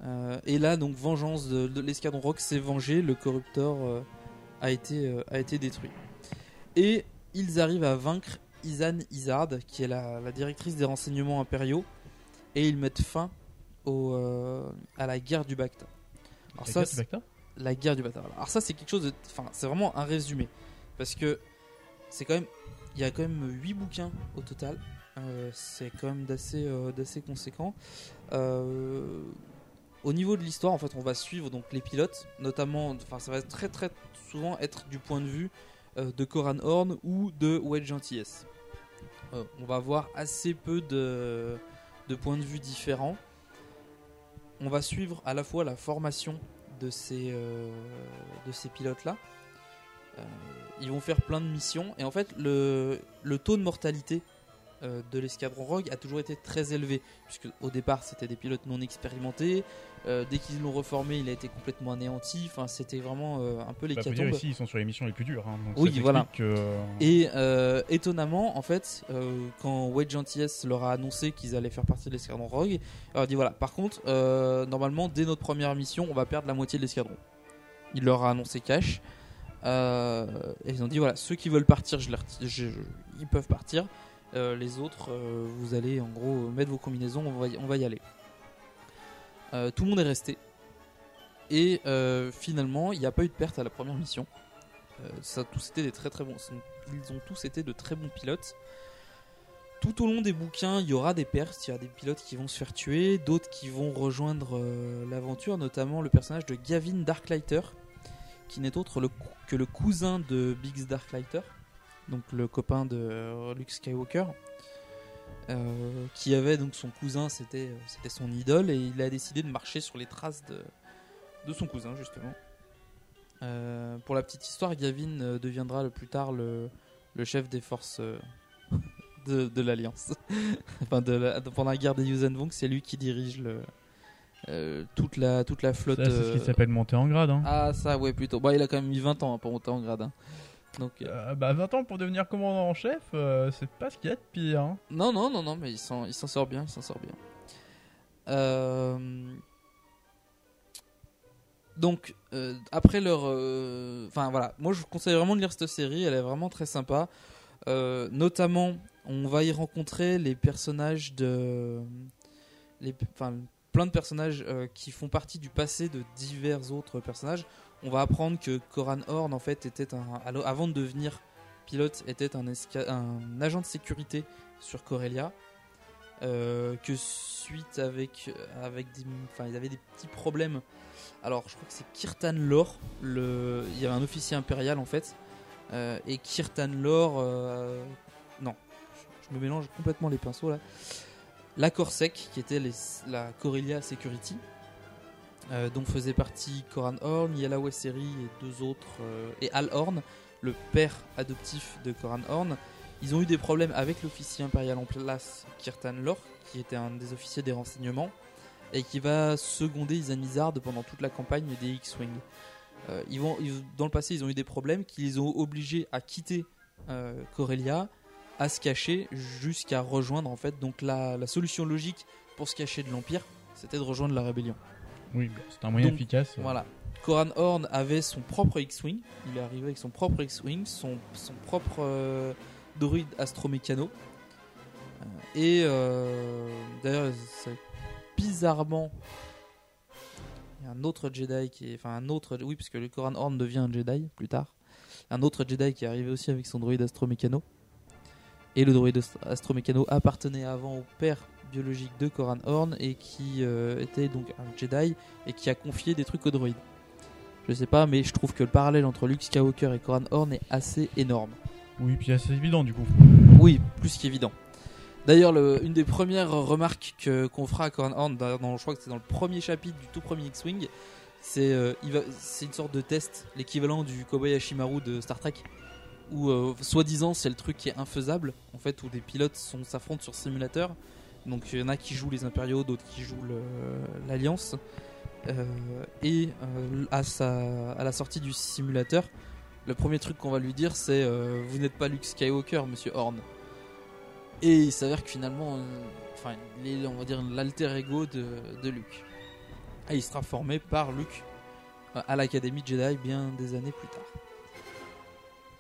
Euh, et là, donc, vengeance de, de l'escadron Rogue s'est vengé, le Corruptor euh, a, été, euh, a été détruit. Et ils arrivent à vaincre Izan Izard, qui est la, la directrice des renseignements impériaux, et ils mettent fin au, euh, à la guerre du Bacta. Alors La ça, guerre du Bacta? La guerre du Bacta. Alors ça, c'est quelque chose de, enfin, c'est vraiment un résumé, parce que c'est quand même, il y a quand même 8 bouquins au total. C'est quand même d'assez, d'assez conséquent. Euh, au niveau de l'histoire, on va suivre donc les pilotes, notamment, enfin, ça va très souvent être du point de vue euh, de Coran Horn ou de Wedge Antilles. Euh, on va voir assez peu de, points de vue différents. On va suivre à la fois la formation de ces, euh, pilotes-là. Euh, ils vont faire plein de missions et en fait le taux de mortalité euh, de l'escadron Rogue a toujours été très élevé puisque au départ c'était des pilotes non expérimentés Euh, dès qu'ils l'ont reformé il a été complètement anéanti enfin c'était vraiment euh, un peu Bah, dire l'hécatombe ici, ils sont sur les missions les plus dures. hein, donc oui, voilà. que- Et étonnamment, en fait, quand Wedge Antilles leur a annoncé qu'ils allaient faire partie de l'escadron Rogue, il leur a dit voilà, par contre, normalement, dès notre première mission, on va perdre la moitié de l'escadron. Il leur a annoncé cash. Et ils ont dit voilà, ceux qui veulent partir, les je- ils peuvent partir. Euh, les autres, euh, vous allez en gros mettre vos combinaisons, on va y, aller. Euh, tout le monde est resté. Et finalement, il n'y a pas eu de perte à la première mission. Ça tous des très bons. Ils ont tous été de très bons pilotes. Tout au long des bouquins, il y aura des pertes. Il y a des pilotes qui vont se faire tuer, d'autres qui vont rejoindre l'aventure, notamment le personnage de Gavin Darklighter, qui n'est autre que le cousin de Biggs Darklighter, donc le copain de euh, Luke Skywalker. euh, qui avait donc son cousin, c'était euh, c'était son idole, et il a décidé de marcher sur les traces de, de son cousin justement. Euh, pour la petite histoire, Gavin deviendra le plus tard le, le chef des forces de, de l'Alliance. enfin, de la- pendant la guerre des Yuuzhan c'est lui qui dirige le, euh, toute, la, toute la flotte. Ça, c'est ce qui s'appelle monter en grade. Hein. Ah, ça, ouais, plutôt. Bah, il a quand même mis 20 ans hein, pour monter en grade. hein. Donc, euh, Euh, bah 20 ans pour devenir commandant en chef, euh, c'est pas ce qu'il y a de pire. hein. Non, non, non, non, mais il s'en, il s'en sort bien, il s'en sort bien. Euh, Donc, euh, après leur... euh, Enfin, voilà, moi je vous conseille vraiment de lire cette série, elle est vraiment très sympa. Euh, notamment, on va y rencontrer les personnages de... Les... Enfin, plein de personnages euh, qui font partie du passé de divers autres personnages. On va apprendre que Coran Horn, en fait, était un... Avant de devenir pilote, était un, agent de sécurité sur Corellia. Euh, que suite avec avec des enfin il avait des petits problèmes alors je crois que c'est Kirtan Lor il y avait un officier impérial en fait euh, et Kirtan Lor euh, non je, me mélange complètement les pinceaux là la Corsec qui était la Corellia Security euh, dont faisait partie Coran Horn, Yala Wesseri et deux autres euh, et Al Horn le père adoptif de Coran Horn ils ont eu des problèmes avec l'officier impérial en place, Kirtan Lor, qui était un des officiers des renseignements, et qui va seconder Izanizard pendant toute la campagne des X-Wing. Euh, ils vont, dans le passé, ils ont eu des problèmes qui les ont obligés à quitter Corellia, à se cacher, jusqu'à rejoindre en fait. Donc la solution logique pour se cacher de l'Empire, c'était de rejoindre la rébellion. Oui, bah, c'est un moyen Donc, efficace. euh. Voilà. Coran Horn avait son propre X-Wing. Il est arrivé avec son propre X-Wing, son, son propre euh, droïde astromécano. Euh, et euh, d'ailleurs, bizarrement, il y a un autre Jedi qui est. Enfin, un autre. Oui, puisque le Coran Horn devient un Jedi plus tard. Un autre Jedi qui est arrivé aussi avec son droïde astromécano. Et le droïde ast- astromécano appartenait avant au père biologique de Coran Horn et qui euh, était donc un Jedi et qui a confié des trucs au droïde. Je sais pas, mais je trouve que le parallèle entre Luke Skywalker et Coran Horn est assez énorme. Oui, puis assez évident du coup. Oui, plus qu'évident. D'ailleurs, le- une des premières remarques que- qu'on fera à Coran Horn, dans, je crois que c'est dans le premier chapitre du tout premier X-Wing, c'est euh, une sorte de test, l'équivalent du Kobayashi Maru de Star Trek, où euh, soi-disant c'est le truc qui est infaisable, en fait, où des pilotes s'affrontent sur simulateur. Donc il y en a qui jouent les impériaux, d'autres qui jouent l'alliance. Euh, et euh, à, la sortie du simulateur, le premier truc qu'on va lui dire c'est Vous n'êtes pas Luke Skywalker, monsieur Horn. Et il s'avère que finalement, il est, on va dire, l'alter ego de, de Luke. Et il sera formé par Luke à l'Académie Jedi bien des années plus tard.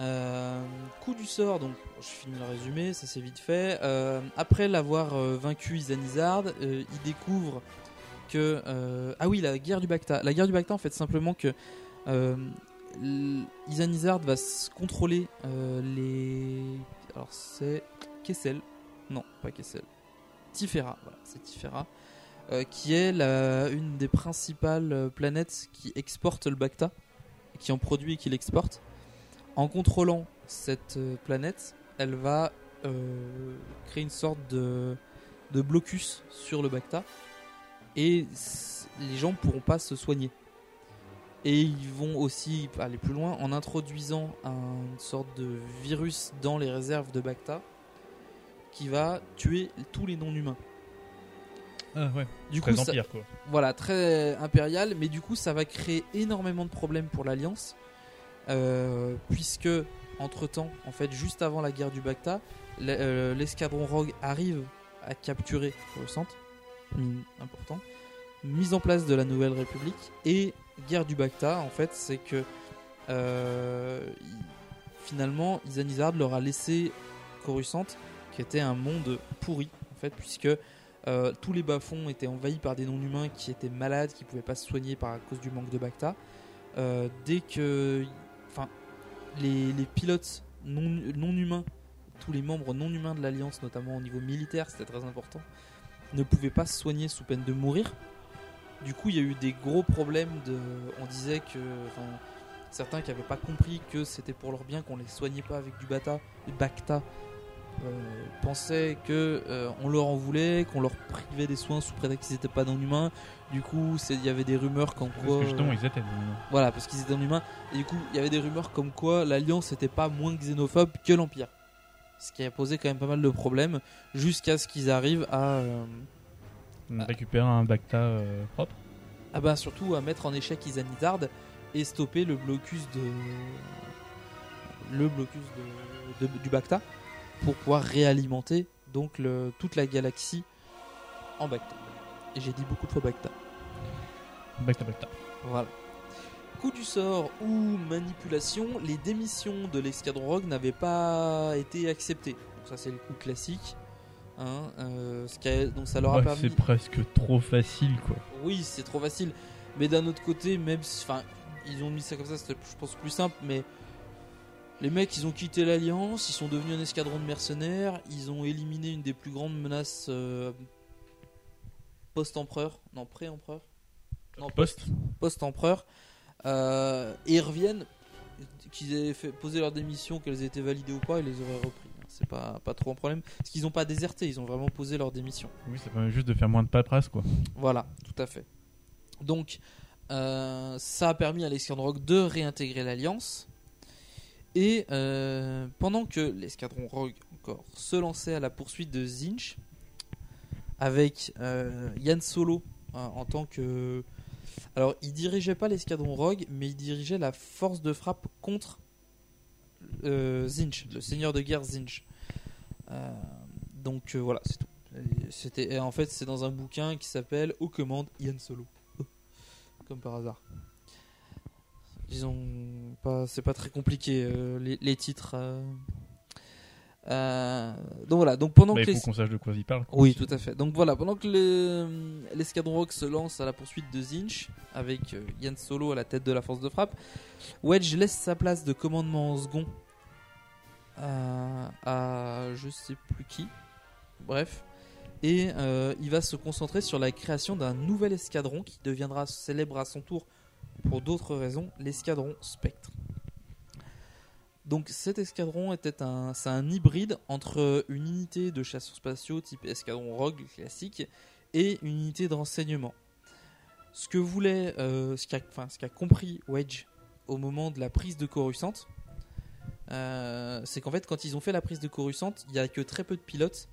Euh, coup du sort, donc je finis le résumé, ça c'est vite fait. Euh, après l'avoir euh, vaincu Izanizard, euh, il découvre que ah oui la guerre du Bacta. La guerre du Bacta en fait simplement que Izanizard va contrôler les alors c'est Kessel non pas Kessel Tifera voilà c'est Tifera qui est la, une des principales planètes qui exporte le Bacta qui en produit et qui l'exporte en contrôlant cette euh, planète elle va euh, créer une sorte de, de blocus sur le Bacta et les gens pourront pas se soigner. Et ils vont aussi aller plus loin en introduisant un- une sorte de virus dans les réserves de Bacta qui va tuer tous les non-humains. Ah ouais. Du Très coup, ça- empire, quoi. voilà, très impérial, mais du coup, ça va créer énormément de problèmes pour l'Alliance, puisque entre temps, en fait, juste avant la guerre du Bacta, euh, l'escadron Rogue arrive à capturer Coruscant, mine important, mise en place de la Nouvelle République et guerre du Bacta. En fait, c'est que euh, finalement, Izanizard leur a laissé Coruscant, qui était un monde pourri, en fait, puisque euh, tous les bas-fonds étaient envahis par des non-humains qui étaient malades, qui pouvaient pas se soigner par à cause du manque de Bacta. Euh, dès que, enfin, les, pilotes non, humains, tous les membres non humains de l'Alliance, notamment au niveau militaire, c'était très important, ne pouvaient pas se soigner sous peine de mourir. Du coup, il y a eu des gros problèmes. De, on disait que, certains qui n'avaient pas compris que c'était pour leur bien qu'on les soignait pas avec du bata, du Bacta pensaient que euh, on leur en voulait, qu'on leur privait des soins sous prétexte qu'ils n'étaient pas non humains. Du coup, il y avait des rumeurs comme Parce quoi. que justement, euh, ils étaient non humains. Voilà, parce qu'ils étaient non humains. Et du coup, il y avait des rumeurs comme quoi l'Alliance n'était pas moins xénophobe que l'Empire. Ce qui a posé quand même pas mal de problèmes jusqu'à ce qu'ils arrivent à. euh, Récupérer un Bacta euh, propre. ah bah surtout à mettre en échec Izanithard et stopper le blocus de le blocus de, de- du Bacta pour pouvoir réalimenter donc le, toute la galaxie en Bacta. Et j'ai dit beaucoup de fois Bacta. Bacta Bacta. Voilà. Coup du sort ou manipulation, les démissions de l'escadron Rogue n'avaient pas été acceptées. Donc ça c'est le coup classique. Hein, euh, ce qui a- donc ça leur a Ouais, permis. c'est presque trop facile, quoi. Oui, c'est trop facile. Mais d'un autre côté, même si. Enfin, ils ont mis ça comme ça, c'était, je pense, plus simple. Mais les mecs, ils ont quitté l'Alliance, ils sont devenus un escadron de mercenaires, ils ont éliminé une des plus grandes menaces euh, post-empereur. Non, pré-empereur. Non, Post. Post-empereur. Euh, et ils reviennent, qu'ils aient fait poser leur démission, qu'elles aient été validées ou pas, ils les auraient repris. C'est pas, pas trop un problème. Parce qu'ils n'ont pas déserté, ils ont vraiment posé leur démission. Oui, ça permet juste de faire moins de paperasse, quoi. Voilà, tout à fait. Donc, euh, ça a permis à l'escadron de réintégrer l'Alliance. Et euh, pendant que l'escadron Rogue encore se lançait à la poursuite de Zinch, avec euh, Yann Solo hein, en tant que. Alors, il dirigeait pas l'escadron Rogue, mais il dirigeait la force de frappe contre euh, Zinch, le seigneur de guerre Zinch. Euh, donc euh, voilà, c'est tout. C'était en fait c'est dans un bouquin qui s'appelle Aux commandes Yann Solo, comme par hasard. Disons pas, c'est pas très compliqué euh, les, les titres. euh. Euh, donc voilà, donc pendant Bah, que il faut les- qu'on sache de quoi il parle. quoi, oui, tout à fait. Donc voilà, pendant que le- l'escadron Rogue se lance à la poursuite de Zinch, avec euh, Yann Solo à la tête de la force de frappe, Wedge laisse sa place de commandement en second à, à je sais plus qui. Bref. Et euh, il va se concentrer sur la création d'un nouvel escadron qui deviendra célèbre à son tour pour d'autres raisons, l'escadron Spectre. Donc cet escadron était un, c'est un hybride entre une unité de chasseurs spatiaux type escadron Rogue classique et une unité de renseignement. Ce que voulait, euh, ce qu'a compris Wedge au moment de la prise de Coruscant, euh, c'est qu'en fait quand ils ont fait la prise de Coruscant, il y a que très peu de pilotes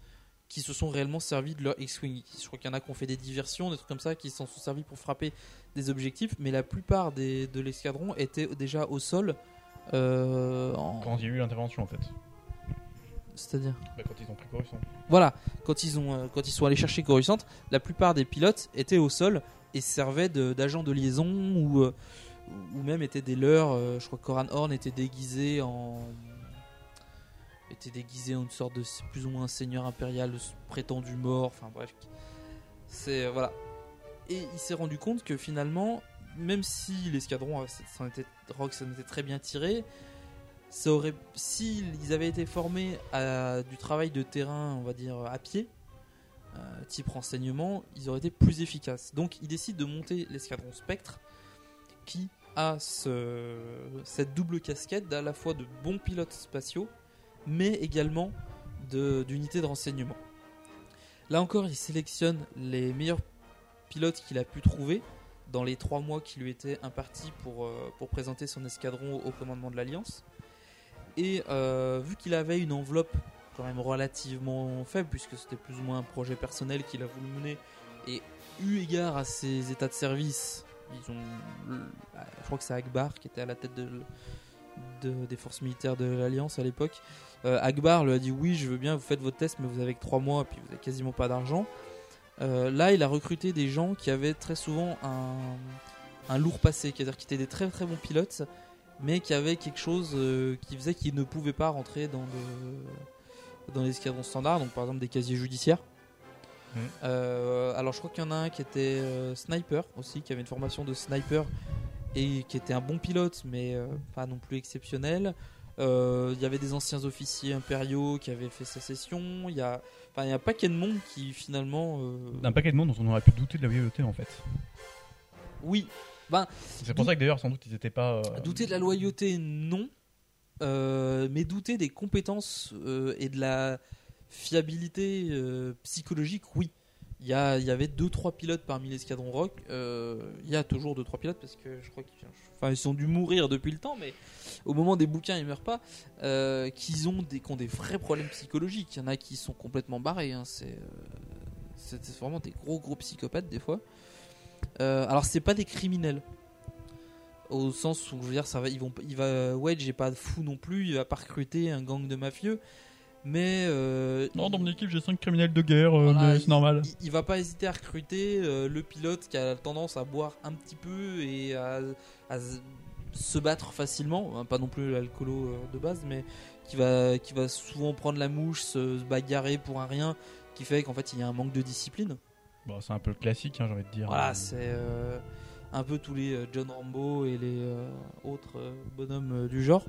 qui se sont réellement servis de leur X-Wing. Je crois qu'il y en a qui ont fait des diversions, des trucs comme ça, qui s'en sont servis pour frapper des objectifs, mais la plupart des, de l'escadron étaient déjà au sol. euh, en- Quand il y a eu l'intervention, en fait. C'est-à-dire Bah, quand ils ont pris Coruscant. Voilà, quand ils, ont, euh, quand ils sont allés chercher Coruscant, la plupart des pilotes étaient au sol et servaient d'agents de, liaison ou, euh, ou même étaient des leurs. je crois que Coran Horn était déguisé en. Était déguisé en une sorte de plus ou moins seigneur impérial prétendu mort. Enfin bref. C'est. euh, voilà. Et il s'est rendu compte que finalement, même si l'escadron euh, s'en était, Rogue s'en était très bien tiré, ça aurait, s'ils avaient été formés à du travail de terrain, on va dire à pied, euh, type renseignement, ils auraient été plus efficaces. Donc il décide de monter l'escadron Spectre, qui a ce, cette double casquette d'à la fois de bons pilotes spatiaux, mais également d'unités de, renseignement. Là encore, il sélectionne les meilleurs pilotes qu'il a pu trouver dans les trois mois qui lui étaient impartis pour, euh, pour présenter son escadron au commandement de l'Alliance. Et euh, vu qu'il avait une enveloppe quand même relativement faible, puisque c'était plus ou moins un projet personnel qu'il a voulu mener, et eu égard à ses états de service, ils ont, le- je crois que c'est Akbar qui était à la tête de, de- des forces militaires de l'Alliance à l'époque. Euh, Akbar lui a dit oui, je veux bien, vous faites votre test, mais vous avez que 3 mois, et puis vous avez quasiment pas d'argent. Euh, là, il a recruté des gens qui avaient très souvent un, un lourd passé, c'est-à-dire qui étaient des très très bons pilotes, mais qui avaient quelque chose euh, qui faisait qu'ils ne pouvaient pas rentrer dans, le, dans l'escadron standard, donc par exemple des casiers judiciaires. Mhm. Euh, alors je crois qu'il y en a un qui était sniper aussi, qui avait une formation de sniper et qui était un bon pilote, mais euh, pas non plus exceptionnel. Euh, Il y avait des anciens officiers impériaux qui avaient fait sécession. Il y a, enfin, il y a un paquet de monde qui finalement. euh, Un paquet de monde dont on aurait pu douter de la loyauté, en fait. Oui. Ben, C'est pour ça que d'ailleurs, sans doute, ils étaient pas. Douter de la loyauté, non. mais douter des compétences et de la fiabilité psychologique, oui. Il y, avait 2-3 pilotes parmi l'escadron Rock. euh, il y a toujours 2-3 pilotes parce que je crois qu'ils enfin, ils ont dû mourir depuis le temps, mais au moment des bouquins, ils meurent pas. Euh, qu'ils ont des, qui ont des vrais problèmes psychologiques. Il y en a qui sont complètement barrés. hein, C'est euh, vraiment des gros gros psychopathes des fois. Alors c'est pas des criminels au sens où je veux dire ça va ils vont il va Wedge pas fou non plus il va pas recruter un gang de mafieux mais euh, Non, dans mon équipe, j'ai 5 criminels de guerre, euh, voilà, c'est normal. il, il va pas hésiter à recruter euh, le pilote qui a tendance à boire un petit peu et à, se battre facilement, hein, pas non plus l'alcoolo de base, mais qui va, qui va souvent prendre la mouche, se, se bagarrer pour un rien, qui fait qu'en fait il y a un manque de discipline. Bon, c'est un peu le classique, hein, j'ai envie de dire. Voilà, c'est euh, un peu tous les John Rambo et les autres bonhommes du genre.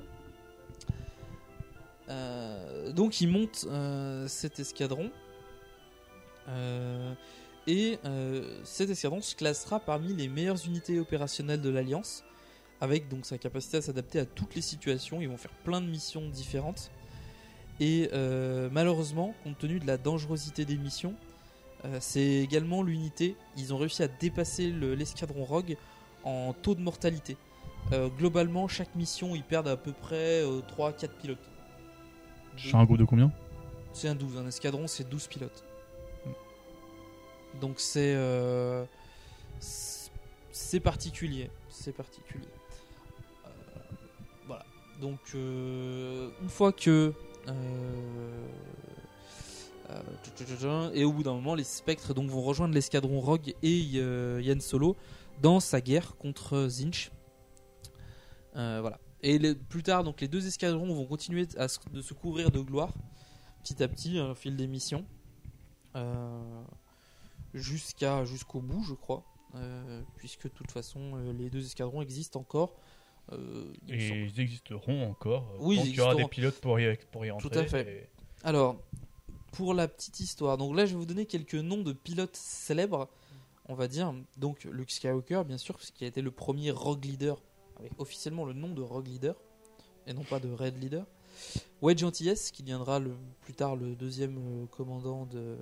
Euh, donc il monte euh, cet escadron. Euh, et cet escadron se classera parmi les meilleures unités opérationnelles de l'Alliance, avec donc sa capacité à s'adapter à toutes les situations. Ils vont faire plein de missions différentes. Et malheureusement, compte tenu de la dangerosité des missions, c'est également l'unité. Ils ont réussi à dépasser le- l'escadron Rogue en taux de mortalité. Globalement, chaque mission, ils perdent à peu près 3-4 pilotes. C'est un groupe de combien C'est un 12, un escadron c'est 12 pilotes. Donc c'est euh, c'est- particulier, c'est particulier. Euh, voilà. Donc euh, une fois que et au bout d'un moment les spectres donc vont rejoindre l'escadron Rogue et Yann Solo dans sa guerre contre Zinch. Voilà. Et les- plus tard, donc les deux escadrons vont continuer à se- de se couvrir de gloire petit à petit hein, au fil des missions, Euh, jusqu'à jusqu'au bout, je crois, Euh, puisque de toute façon euh, les deux escadrons existent encore. Euh, il Et ils existeront encore. Oui, qu'il y aura des pilotes pour y, pour y entrer. Tout à fait. et- Alors, pour la petite histoire, donc là je vais vous donner quelques noms de pilotes célèbres, on va dire. Donc Luke Skywalker, bien sûr, parce qu'il a été le premier Rogue Leader, officiellement le nom de Rogue Leader, et non pas de Red Leader. Wedge Antilles, qui deviendra plus tard le deuxième euh, commandant de,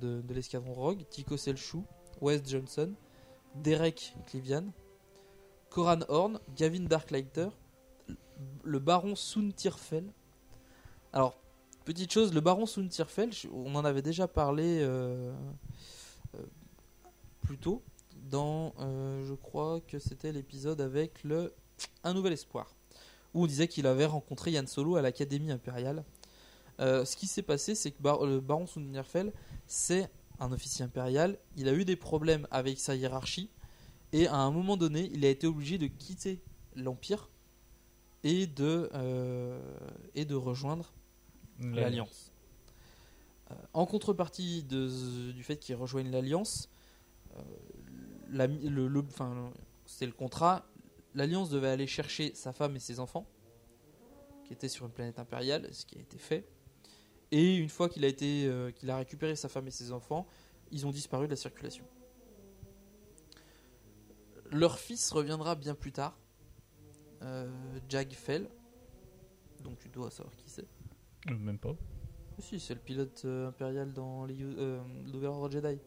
de, l'escadron Rogue. Tico Selchou, Wes Johnson, Derek Clivian, Coran Horn, Gavin Darklighter, le baron Sun Tirfel. Alors, petite chose, le baron Sun Tirfel, je- on en avait déjà parlé euh, euh, plus tôt dans, euh, je crois que c'était l'épisode avec le Un Nouvel Espoir, où on disait qu'il avait rencontré Yann Solo à l'Académie Impériale. Euh, ce qui s'est passé, c'est que le baron Sun Tirfel, c'est un officier impérial, il a eu des problèmes avec sa hiérarchie, et à un moment donné, il a été obligé de quitter l'Empire et de, euh, et de rejoindre L'Alliance. en contrepartie du fait qu'il rejoigne l'Alliance, la- le, c'était le contrat, l'Alliance devait aller chercher sa femme et ses enfants, qui étaient sur une planète impériale, ce qui a été fait. Et une fois qu'il a, été, euh, qu'il a récupéré sa femme et ses enfants, ils ont disparu de la circulation. Leur fils reviendra bien plus tard, euh, Jag Fell, donc tu dois savoir qui c'est. Euh, Même pas. Si, c'est le pilote euh, impérial dans l'Overlord Jedi.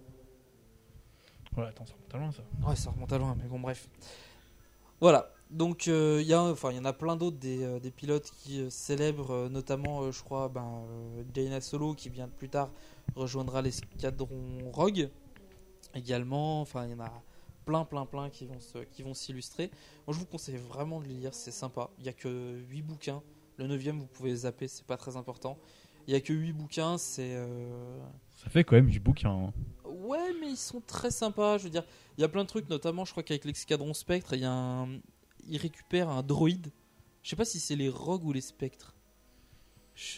Ouais, attends, ça remonte à loin ça. Ouais, ça remonte à loin, mais bon, bref. Voilà, donc euh, il y, a- enfin, il y en a plein d'autres des, euh, des pilotes qui euh, célèbrent, notamment, je crois, ben, Jaina Solo qui vient plus tard rejoindra l'escadron Rogue également. Enfin, il y en a plein, plein, plein qui vont se- qui vont s'illustrer. Moi, je vous conseille vraiment de les lire, c'est sympa. Il y a que 8 bouquins. Le 9 vous pouvez zapper, c'est pas très important. Il y a que 8 bouquins, c'est. euh, Ça fait quand même du bouquin. hein. Ouais, mais ils sont très sympas. Je veux dire, il y a plein de trucs, notamment, je crois qu'avec l'escadron Spectre, il y a un. Ils récupèrent un droïde. Je sais pas si c'est les Rogues ou les Spectres.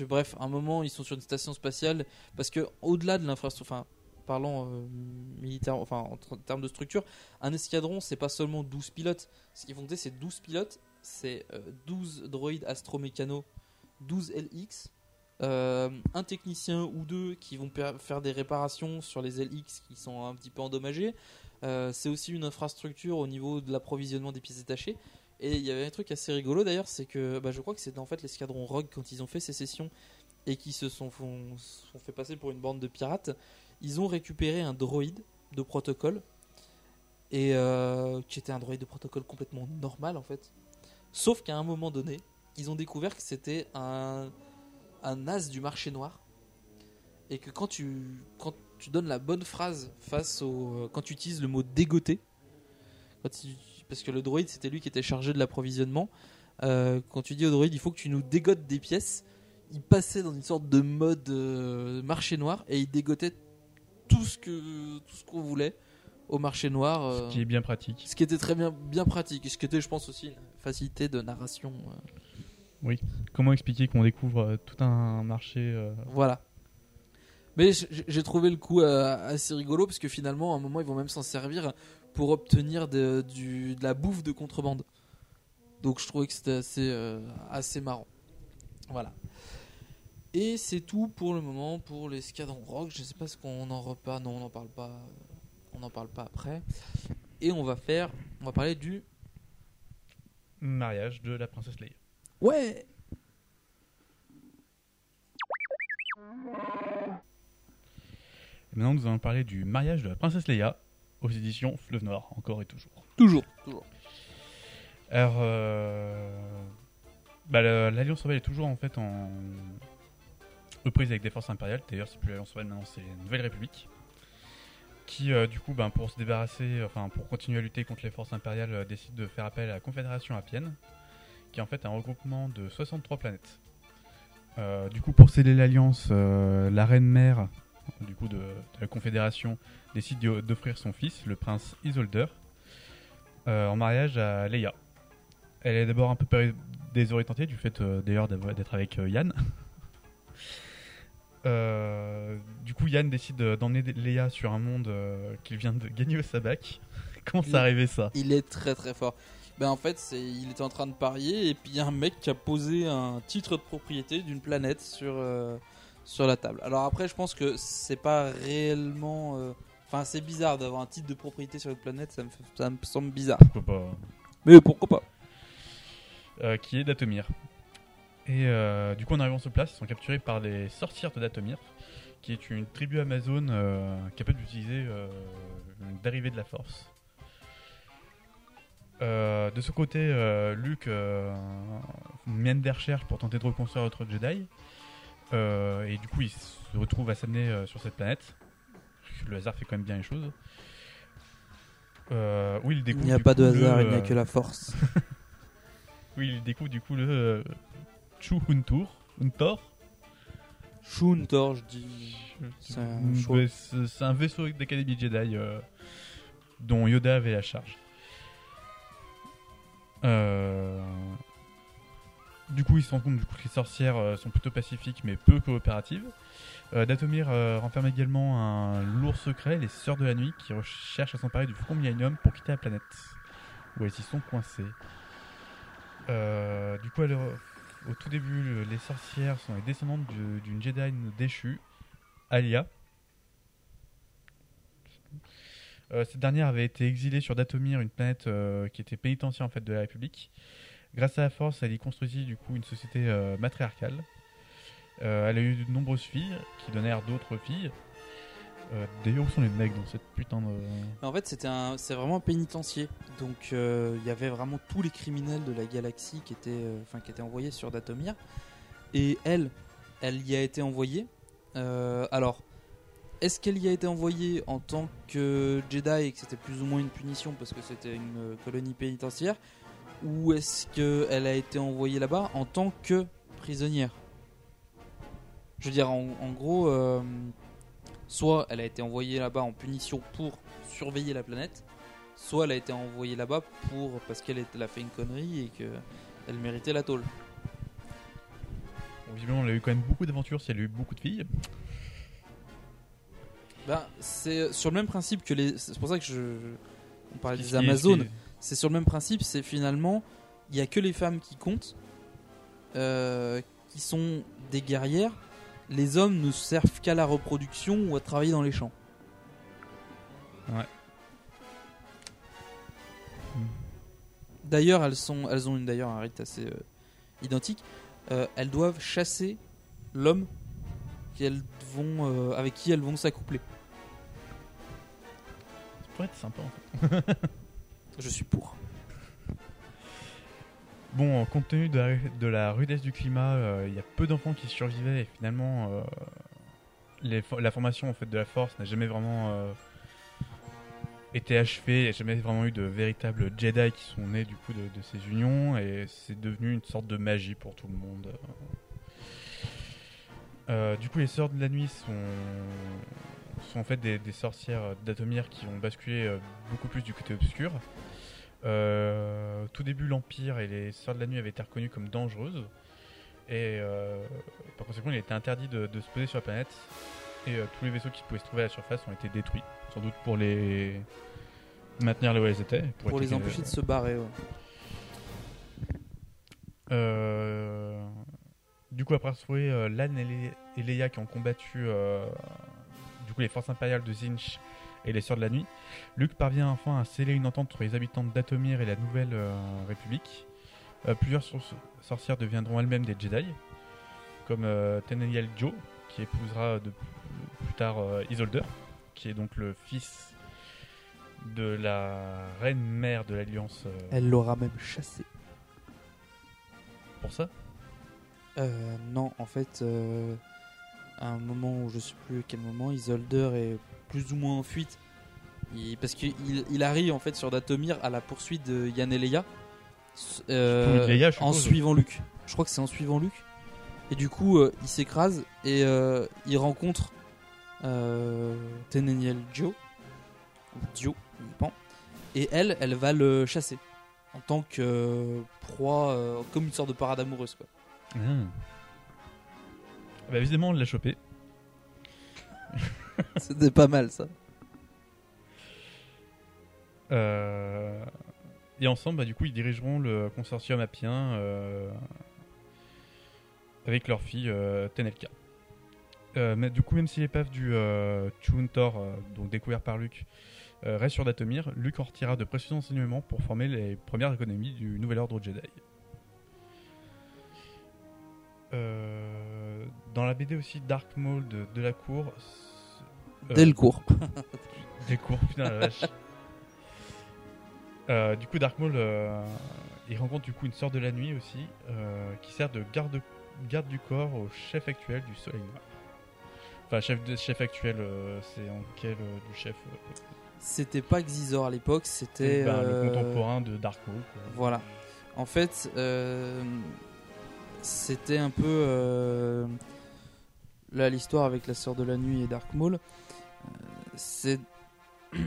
Bref, à un moment, ils sont sur une station spatiale. Parce que, au-delà de l'infrastructure. Enfin, parlant euh, militaire, enfin, en ter- termes de structure, un escadron, c'est pas seulement 12 pilotes. Ce qu'ils vont c'est 12 pilotes. C'est euh, 12 droïdes astromécano, 12 LX. Euh, un technicien ou deux qui vont faire des réparations sur les LX qui sont un petit peu endommagés. Euh, c'est aussi une infrastructure au niveau de l'approvisionnement des pièces détachées. Et il y avait un truc assez rigolo d'ailleurs, c'est que bah, je crois que c'était en fait l'escadron Rogue quand ils ont fait sécession et qui se sont fait passer pour une bande de pirates. Ils ont récupéré un droïde de protocole et euh, qui était un droïde de protocole complètement normal en fait. Sauf qu'à un moment donné, ils ont découvert que c'était un, un as du marché noir et que quand tu, quand tu donnes la bonne phrase face au. Quand tu utilises le mot dégoter, quand tu- parce que le droïde c'était lui qui était chargé de l'approvisionnement, euh, quand tu dis au droïde il faut que tu nous dégotes des pièces, il passait dans une sorte de mode euh, marché noir et il dégotait tout ce que tout ce qu'on voulait au marché noir. euh, Ce qui est bien pratique. ce qui était très bien, bien pratique et ce qui était, je pense, aussi une facilité de narration. Oui. Comment expliquer qu'on découvre euh, tout un marché euh, Voilà. Mais j'ai trouvé le coup euh, assez rigolo parce que finalement, à un moment, ils vont même s'en servir pour obtenir de, du- de la bouffe de contrebande. Donc je trouvais que c'était assez, euh, assez marrant. Voilà. Et c'est tout pour le moment pour l'escadron rock. Je sais pas ce qu'on en reparle. Non, on n'en parle pas. On n'en parle pas après. Et on va faire. On va parler du. mariage de la princesse Leia. Ouais. Et maintenant, nous allons parler du mariage de la princesse Leia aux éditions Fleuve Noir, encore et toujours. Toujours. Toujours. Alors, euh, bah, l'Alliance Rebelle est toujours en fait en aux prises avec des forces impériales. D'ailleurs, c'est plus l'Alliance Rebelle maintenant, c'est la Nouvelle République. Qui, euh, du coup, ben, pour se débarrasser, enfin, pour continuer à lutter contre les forces impériales, euh, décide de faire appel à la Confédération Appienne, qui est en fait un regroupement de 63 planètes. Euh, du coup, pour sceller l'alliance, euh, la reine mère du coup de, de la Confédération décide d'offrir son fils, le prince Isolder, euh, en mariage à Leia. Elle est d'abord un peu désorientée du fait d'ailleurs d'être avec Yann. Du coup, Yann décide d'emmener Leia sur un monde qu'il vient de gagner au sabac. Comment ça arrivé ça? Il est très très fort. Ben en fait, c'est il était en train de parier et puis il y a un mec qui a posé un titre de propriété d'une planète sur euh, sur la table. Alors après, je pense que c'est pas réellement euh, enfin c'est bizarre d'avoir un titre de propriété sur une planète, ça me, fait- ça me semble bizarre. Pourquoi pas Mais pourquoi pas? Euh, qui est Datomir. Et du coup, en arrivant sur place, ils sont capturés par les sorcières de Datomir, qui est une tribu amazone capable d'utiliser une dérivée de la force. Euh, de ce côté, euh, Luke euh, mène des recherches pour tenter de reconstruire autre Jedi. Et du coup, il se retrouve à s'amener sur cette planète. Le hasard fait quand même bien les choses. Oui, il Il découvre n'y a pas de le, hasard, il n'y a que la force. oui, il découvre du coup le Chu Huntur. Huntor. Je dis. C'est un un vaisseau d'Académie Jedi dont Yoda avait la charge. Euh, Du coup, il se rend compte que les sorcières euh, sont plutôt pacifiques mais peu coopératives. Euh, Datomir renferme également un lourd secret, les Sœurs de la Nuit, qui recherchent à s'emparer du Front Millennium pour quitter la planète, où elles y sont coincées. Du coup, au tout début, le- les sorcières sont les descendantes du- d'une Jedi déchue, Alia. Euh, cette dernière avait été exilée sur Datomir, une planète euh, qui était pénitentiaire en fait de la République. Grâce à la Force, elle y construisit du coup une société euh, matriarcale. Euh, elle a eu de nombreuses filles qui donnèrent d'autres filles. Euh, D'ailleurs, où sont les mecs dans cette putain de. En fait, c'était un, c'est vraiment un pénitencier. Donc, euh, il y avait vraiment tous les criminels de la galaxie qui étaient, euh, qui étaient envoyés sur Datomir. Et elle, elle y a été envoyée. Euh, alors, est-ce qu'elle y a été envoyée en tant que Jedi et que c'était plus ou moins une punition parce que c'était une euh, colonie pénitentiaire, ou est-ce qu'elle a été envoyée là-bas en tant que prisonnière? Je veux dire, en, gros. euh, soit elle a été envoyée là-bas en punition pour surveiller la planète, soit elle a été envoyée là-bas pour parce qu'elle a fait une connerie et que elle méritait la tôle. Visiblement, elle a eu quand même beaucoup d'aventures si elle a eu beaucoup de filles. Ben, c'est sur le même principe que les. C'est pour ça que je. On parlait des Amazones. C'est sur le même principe. C'est finalement, il y a que les femmes qui comptent, euh, qui sont des guerrières. Les hommes ne servent qu'à la reproduction ou à travailler dans les champs. Ouais. D'ailleurs, elles, sont, elles ont une, d'ailleurs un rite assez euh, identique. Euh, elles doivent chasser l'homme qu'elles vont, euh, avec qui elles vont s'accoupler. Ça pourrait être sympa en fait. Je suis pour. Bon, compte tenu de la, de la rudesse du climat, euh, il y a peu d'enfants qui survivaient et finalement, euh, les la formation en fait de la force n'a jamais vraiment euh, été achevée. Il n'y a jamais vraiment eu de véritables Jedi qui sont nés du coup de, de ces unions et c'est devenu une sorte de magie pour tout le monde. Du coup, les sœurs de la nuit sont, sont en fait des, des sorcières d'Atomir qui ont basculé euh, beaucoup plus du côté obscur. Euh, tout début, l'Empire et les Sœurs de la Nuit avaient été reconnues comme dangereuses. Et euh, par conséquent, il était interdit de, de se poser sur la planète. Et euh, tous les vaisseaux qui pouvaient se trouver à la surface ont été détruits. Sans doute pour les maintenir là où elles étaient. Pour les empêcher de se barrer. ouais. Du coup, après avoir trouvé euh, Lan et, Le- et Leia qui ont combattu du coup, les forces impériales de Zinch et les Sœurs de la Nuit, Luke parvient enfin à sceller une entente entre les habitants d'Atomir et la Nouvelle euh, République. Euh, plusieurs sor- sorcières deviendront elles-mêmes des Jedi, comme euh, Teneniel Jo, qui épousera de, plus tard Isolder, qui est donc le fils de la reine mère de l'Alliance. Elle l'aura même chassé. Pour ça? Euh, non, en fait, euh, à un moment où je sais plus à quel moment, Isolder est plus ou moins en fuite. Il- parce qu'il il arrive en fait sur Datomir à la poursuite de Yann et Leia. euh, Leia, en suivant Luke. Je crois que c'est en suivant Luke. Et du coup, euh, il s'écrase et euh, il rencontre euh, Teneniel Joe. Dio, dépend. Et elle, elle va le chasser. En tant que proie, comme une sorte de parade amoureuse. Quoi. Ah. Bah, évidemment, on l'a chopé. C'était pas mal ça. Euh, Et ensemble, bah, du coup, ils dirigeront le consortium appien euh, avec leur fille euh, Tenelka. Mais du coup, même si l'épave du Chuntor, donc découvert par Luke, euh, reste sur Datomir, Luke en retirera de précieux enseignements pour former les premières économies du nouvel ordre Jedi. Euh, dans la BD aussi Dark Maul de, de la cour. euh, Delcourt. Delcourt, putain la vache. Euh, du coup, Dark Maul, euh, il rencontre du coup une sœur de la nuit aussi, qui sert de garde, garde du corps au chef actuel du Soleil Noir. Enfin, chef, de, chef actuel, c'est en quel du chef C'était pas Xizor à l'époque, c'était. ben, euh, le contemporain de Dark Maul. quoi. Voilà. En fait, c'était un peu. Là, l'histoire avec la sœur de la nuit et Dark Maul. euh, c'est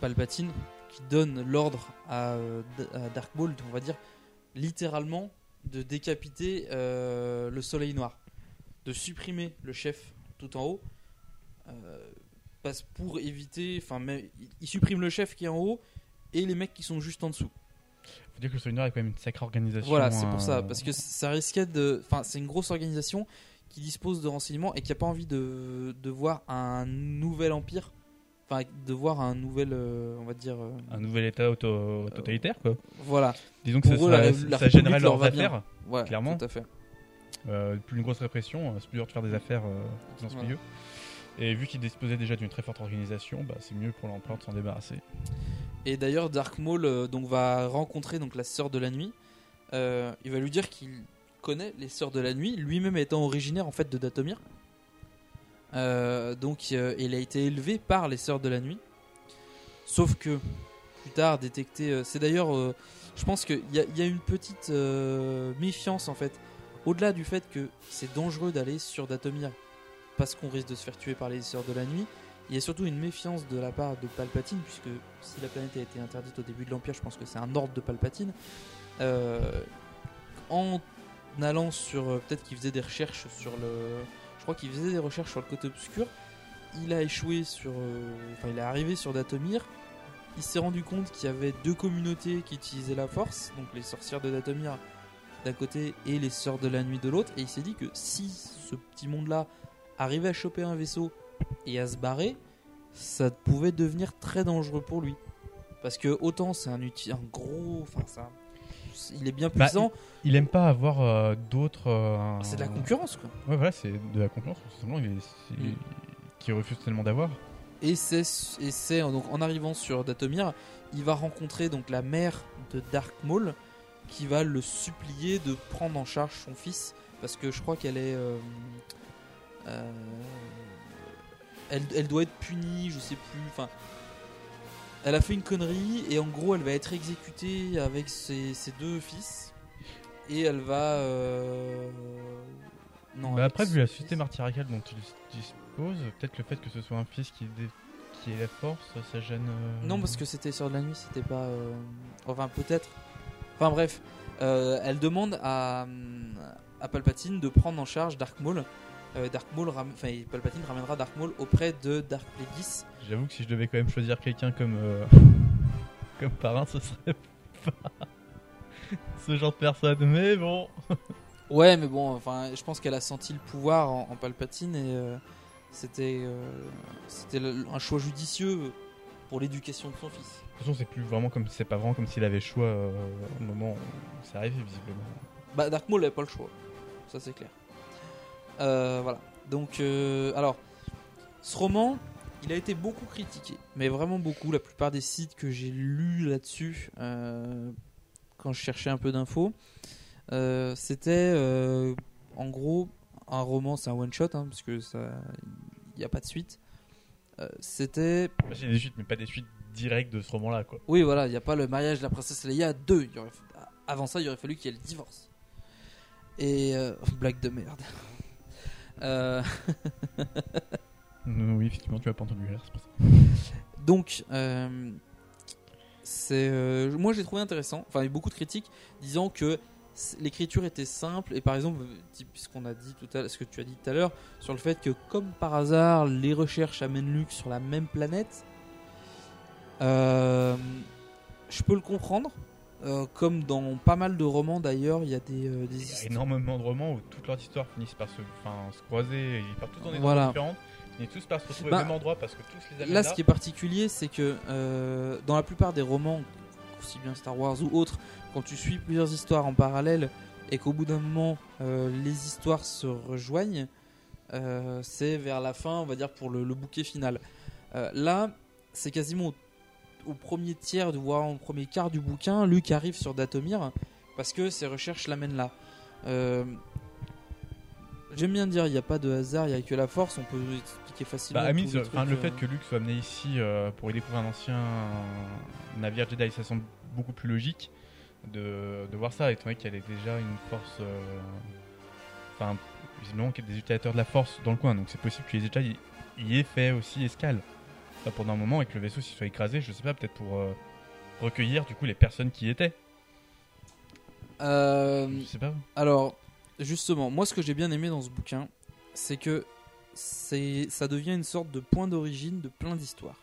Palpatine qui donne l'ordre à, euh, à Dark Maul, on va dire, littéralement, de décapiter euh, le soleil noir. De supprimer le chef tout en haut. euh, parce pour éviter. Enfin, il- il supprime le chef qui est en haut et les mecs qui sont juste en dessous. Faut dire que le Soleil Noir est quand même une sacrée organisation. Voilà, c'est pour euh, ça, parce que ça risquait de. Enfin, c'est une grosse organisation qui dispose de renseignements et qui a pas envie de, de voir un nouvel empire, enfin, de voir un nouvel, euh, on va dire. euh, Un nouvel état auto- totalitaire, quoi. Voilà. Disons que ça, eux, la- ça la gênerait leur leurs affaires, Ouais, clairement. tout à fait. Euh, plus une grosse répression, euh, c'est plus dur de faire des affaires euh, dans ce Voilà. milieu. Et vu qu'ils disposaient déjà d'une très forte organisation, bah, c'est mieux pour l'empereur de s'en débarrasser. Et d'ailleurs, Dark Maul euh, donc va rencontrer donc la sœur de la nuit. Euh, il va lui dire qu'il connaît les sœurs de la nuit, lui-même étant originaire en fait de Datomir. Euh, donc, euh, il a été élevé par les sœurs de la nuit. Sauf que plus tard, détecté. euh, c'est d'ailleurs, je pense qu'il y, y a une petite méfiance en fait. Au-delà du fait que c'est dangereux d'aller sur Datomir parce qu'on risque de se faire tuer par les sœurs de la nuit, il y a surtout une méfiance de la part de Palpatine, puisque si la planète a été interdite au début de l'Empire, je pense que c'est un ordre de Palpatine. Euh, en sur. euh, Peut-être qu'il faisait des recherches sur le. Je crois qu'il faisait des recherches sur le côté obscur. Il a échoué sur. euh, Enfin, il est arrivé sur Datomir. Il s'est rendu compte qu'il y avait deux communautés qui utilisaient la force, donc les sorcières de Datomir d'un côté et les sœurs de la nuit de l'autre. Et il s'est dit que si ce petit monde-là arrivait à choper un vaisseau et à se barrer, ça pouvait devenir très dangereux pour lui. Parce que autant c'est un, un gros. Enfin, ça. Il est bien Bah, puissant. il, il aime pas avoir euh, d'autres. euh, C'est de la concurrence, quoi. Ouais, voilà, c'est de la concurrence. tout simplement, il est- c'est- Mm. Qui refuse tellement d'avoir. Et c'est et c'est donc en arrivant sur Datomir, il va rencontrer donc la mère de Dark Maul qui va le supplier de prendre en charge son fils parce que je crois qu'elle est euh, euh, elle, elle doit être punie, je sais plus, enfin elle a fait une connerie et en gros elle va être exécutée avec ses, ses deux fils et elle va euh, non Bah après, vu la société martyriale dont il dispose, peut-être le fait que ce soit un fils qui, dé- qui ait la force, ça gêne. euh, Non, parce que c'était sur de la nuit, c'était pas. euh, Enfin, peut-être. Enfin, bref. Elle demande à, à Palpatine de prendre en charge Dark Maul. Euh, Dark Maul ram- enfin, Palpatine ramènera Dark Maul auprès de Dark Plagueis. J'avoue que si je devais quand même choisir quelqu'un comme, euh, comme parrain, ce serait pas ce genre de personne. Mais bon. Ouais, mais bon, enfin, je pense qu'elle a senti le pouvoir en, en Palpatine et euh, c'était euh, c'était un choix judicieux pour l'éducation de son fils. De toute façon, c'est plus vraiment comme c'est pas vraiment comme s'il avait le choix au moment où c'est arrivé visiblement. Bah, Dark Maul n'avait pas le choix. Ça, c'est clair. Euh, voilà. Donc, euh, alors, ce roman, il a été beaucoup critiqué. Mais vraiment beaucoup. La plupart des sites que j'ai lus là-dessus, euh, quand je cherchais un peu d'infos, euh, c'était euh, en gros un roman, c'est un one-shot, hein, parce que ça. Il n'y a pas de suite. C'était. Bah, J'ai des suites, mais pas des suites directes de ce roman-là, quoi. Oui, voilà, il n'y a pas le mariage de la princesse Leia 2. Il y aurait- Avant ça, il aurait fallu qu'il y ait le divorce. Et. Blague de merde. Euh, oui, effectivement, tu m'as pas entendu rire, c'est pour ça. Donc, euh, c'est, euh, moi j'ai trouvé intéressant. Enfin, il y a eu beaucoup de critiques disant que l'écriture était simple et par exemple, ce qu'on a dit tout à ce que tu as dit tout à l'heure, sur le fait que comme par hasard, les recherches amènent Luke sur la même planète. euh, je peux le comprendre. Euh, comme dans pas mal de romans d'ailleurs, il y a des, euh, des Il y a histoires- énormément de romans où toutes leurs histoires finissent par se, enfin, se croiser, ils partent tous dans des Voilà. endroits différents, ils tous par se retrouver Bah, au même endroit parce que tous les amènent Là, ce qui est particulier, c'est que euh, dans la plupart des romans, aussi bien Star Wars ou autres, quand tu suis plusieurs histoires en parallèle et qu'au bout d'un moment euh, les histoires se rejoignent, c'est vers la fin, on va dire, pour le, le bouquet final. Là, c'est quasiment au, premier tiers, voire au premier quart du bouquin, Luke arrive sur Datomir parce que ses recherches l'amènent là. Euh, J'aime bien dire, il n'y a pas de hasard, il n'y a que la force, on peut expliquer facilement. Bah, enfin, trucs, le euh, fait que Luke soit amené ici euh, pour y découvrir un ancien navire Jedi, ça semble beaucoup plus logique de, de voir ça, étant donné qu'il y a déjà une force. euh, Enfin, visiblement qu'il y a des utilisateurs de la force dans le coin, donc c'est possible que les Jedi y, y aient fait aussi escale. Enfin, pendant un moment et que le vaisseau s'y soit écrasé, je sais pas, peut-être pour euh, recueillir du coup les personnes qui y étaient. Euh, Je sais pas. Alors, justement, moi ce que j'ai bien aimé dans ce bouquin, c'est que c'est ça devient une sorte de point d'origine de plein d'histoires.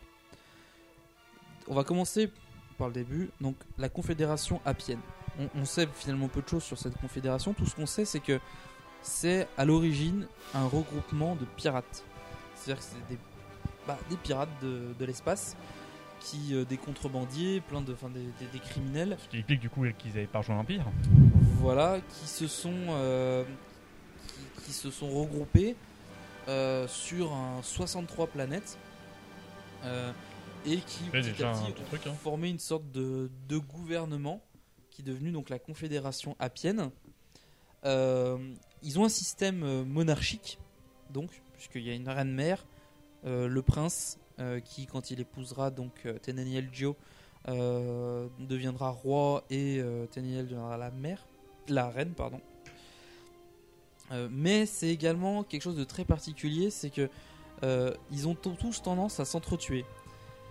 On va commencer par le début, donc la Confédération Appienne. On, on sait finalement peu de choses sur cette confédération. Tout ce qu'on sait, c'est que c'est à l'origine un regroupement de pirates. C'est-à-dire que c'est des, bah, des pirates de, de l'espace qui euh, des contrebandiers, plein de, enfin, des, des- des criminels. Ce qui explique du coup qu'ils avaient pas rejoint l'Empire. Voilà, qui se sont, euh, qui, qui se sont regroupés euh, sur un 63 planètes et qui un truc, hein. ont formé une sorte de, de gouvernement qui est devenu donc la Confédération Appienne. Ils ont un système monarchique, donc puisqu'il y a une reine mère, euh, le prince euh, qui, quand il épousera donc euh, Teneniel Gio, euh, deviendra roi et euh, Teneniel deviendra la mère, la reine pardon. Euh, mais c'est également quelque chose de très particulier, c'est que euh, ils ont tous tendance à s'entretuer.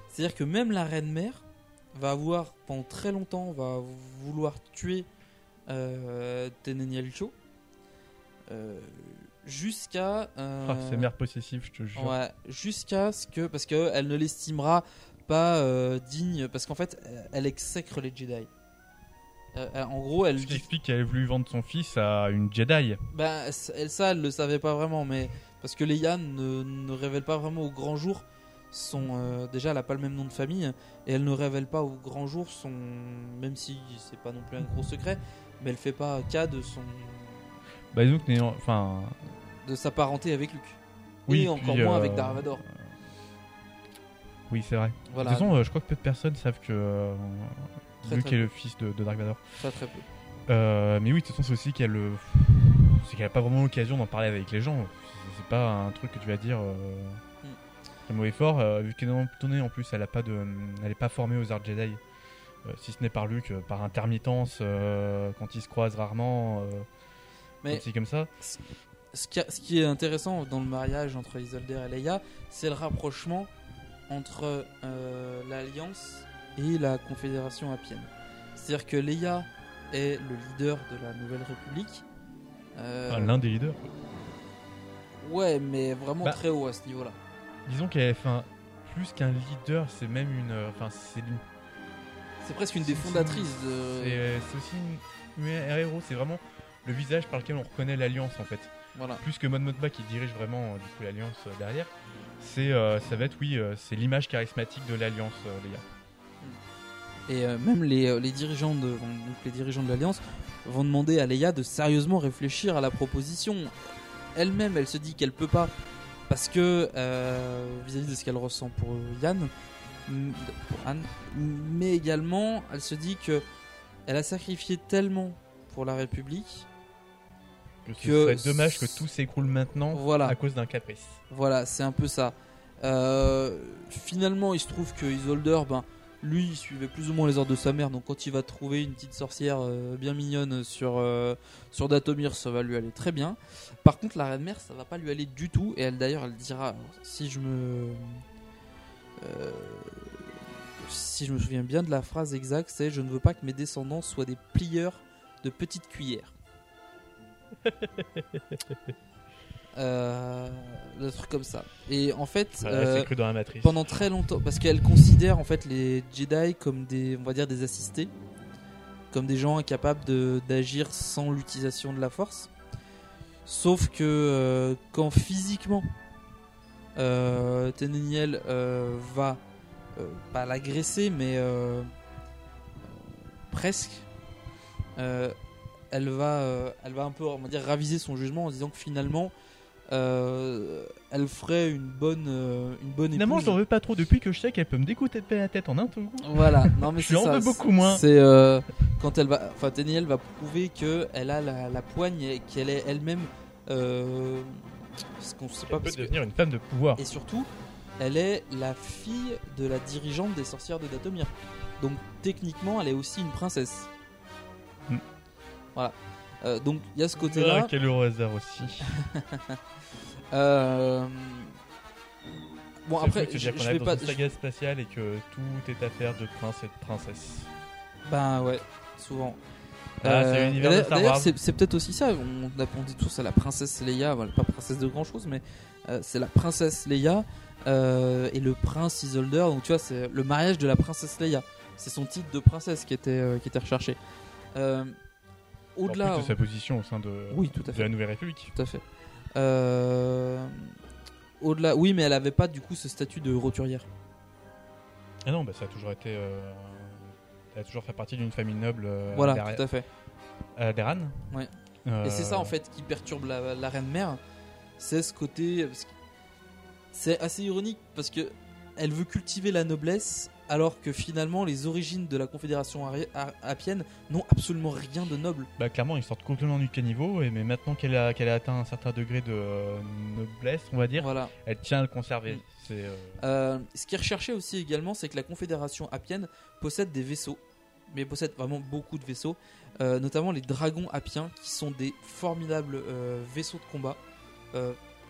C'est-à-dire que même la reine mère va avoir pendant très longtemps va vouloir tuer euh, Teneniel euh, jusqu'à euh, Ah, c'est mère possessive, je te jure. Ouais, jusqu'à ce que parce que elle ne l'estimera pas euh, digne parce qu'en fait elle exècre les Jedi. Euh, en gros, elle Ce qui explique qu'elle a voulu vendre son fils à une Jedi. bah, elle, ça, elle le savait pas vraiment, mais parce que Leia ne, ne révèle pas vraiment au grand jour son déjà elle a pas le même nom de famille et elle ne révèle pas au grand jour son même si c'est pas non plus un gros secret mais elle fait pas cas de son Bah, disons que enfin, de sa parenté avec Luke Oui, et encore puis, moins euh, avec Darth Vader oui, c'est vrai. Voilà. De toute façon, euh, je crois que peu de personnes savent que euh, Très, Luke très est peu. le fils de, de Dark Vador. Très, très peu. Euh, mais oui, de toute façon, c'est aussi qu'elle c'est qu'elle a pas vraiment l'occasion d'en parler avec les gens. C'est- pas un truc que tu vas dire. Euh... Mm. Est fort, euh, vu qu'elle est en plus, elle a pas de, elle est pas formée aux arts Jedi, euh, si ce n'est par Luke, euh, par intermittence, euh, quand ils se croisent rarement, euh, Mais- comme ça. Ce qui, a- ce qui est intéressant dans le mariage entre Isolder et Leia, c'est le rapprochement entre euh, l'Alliance et la Confédération Appienne. C'est-à-dire que Leia est le leader de la Nouvelle République. Euh, Enfin, l'un des leaders. Ouais, mais vraiment Bah, très haut à ce niveau-là. Disons qu'elle, enfin, plus qu'un leader, c'est même une, euh, enfin, c'est une- C'est presque une des fondatrices de. C'est aussi une, une- un héros, c'est vraiment le visage par lequel on reconnaît l'alliance en fait. Voilà. Plus que Mon Mothma qui dirige vraiment euh, du coup l'alliance euh, derrière, c'est euh, ça va être oui, c'est l'image charismatique de l'alliance les gars. Et euh, même les, les dirigeants de donc les dirigeants de l'Alliance vont demander à Leia de sérieusement réfléchir à la proposition. Elle-même, elle se dit qu'elle peut pas parce que euh, vis-à-vis de ce qu'elle ressent pour Yann, m- pour Anne, mais également, elle se dit que elle a sacrifié tellement pour la République Que ce serait dommage que tout s'écroule maintenant Voilà. à cause d'un caprice. Voilà, c'est un peu ça. Euh, finalement, il se trouve que Isolder, ben, lui, il suivait plus ou moins les ordres de sa mère. Donc, quand il va trouver une petite sorcière euh, bien mignonne sur, euh, sur Datomir, ça va lui aller très bien. Par contre, la reine mère, ça va pas lui aller du tout. Et elle, d'ailleurs, elle dira si je me. si je me souviens bien de la phrase exacte, c'est Je ne veux pas que mes descendants soient des plieurs de petites cuillères. Euh, des trucs comme ça. Et en fait, euh, c'est cru dans la matrice. pendant très longtemps, parce qu'elle considère en fait les Jedi comme des, on va dire des assistés, comme des gens incapables d'agir sans l'utilisation de la Force. Sauf que euh, quand physiquement euh, Teneniel euh, va pas l'agresser, mais presque. Elle va, euh, elle va un peu, on va dire, raviser son jugement en disant que finalement, euh, elle ferait une bonne, euh, une bonne Finalement, je n'en veux pas trop depuis que je sais qu'elle peut me découper la tête en un tout. Voilà, non mais je c'est ça. veux beaucoup moins. C'est quand elle va, enfin Tenniel va prouver que elle a la, la poigne et qu'elle est elle-même. Ce qu'on sait pas Elle peut parce que- devenir une femme de pouvoir. Et surtout, elle est la fille de la dirigeante des sorcières de Datomir. Donc techniquement, elle est aussi une princesse. Mm. Voilà. Euh, donc il y a ce côté-là. Ah, quel heureux hasard aussi. Euh, Bon après, je, je vais pas. une saga spatiale et que tout est affaire de prince et de princesse. Ben ouais, souvent. Ah, de d'ailleurs- c'est peut-être aussi ça. On, dit tous c'est la princesse Leia, voilà, pas princesse de grand chose, mais euh, c'est la princesse Leia euh, et le prince Isolder. Donc tu vois, c'est le mariage de la princesse Leia. C'est son titre de princesse qui était, euh, qui était recherché. Au-delà. En de sa position au sein de, Oui, tout à de fait. la Nouvelle République. Tout à fait. Euh, Au-delà, oui, mais elle avait pas du coup ce statut de roturière. Ah non, bah, ça a toujours été. euh, Elle a toujours fait partie d'une famille noble. euh, Voilà, tout à fait. Alderan. Ouais. Euh, Et c'est ça en fait qui perturbe la, la reine mère. C'est ce côté. C'est assez ironique parce que elle veut cultiver la noblesse alors que finalement les origines de la confédération appienne n'ont absolument rien de noble. Bah, clairement, ils sortent complètement du caniveau, et mais maintenant qu'elle a, qu'elle a atteint un certain degré de euh, noblesse, on va dire, Voilà. elle tient à le conserver. Mm. C'est, euh, Euh, ce qui est recherché aussi également, c'est que la Confédération Appienne possède des vaisseaux, mais possède vraiment beaucoup de vaisseaux, notamment les dragons appiens, qui sont des formidables vaisseaux de combat,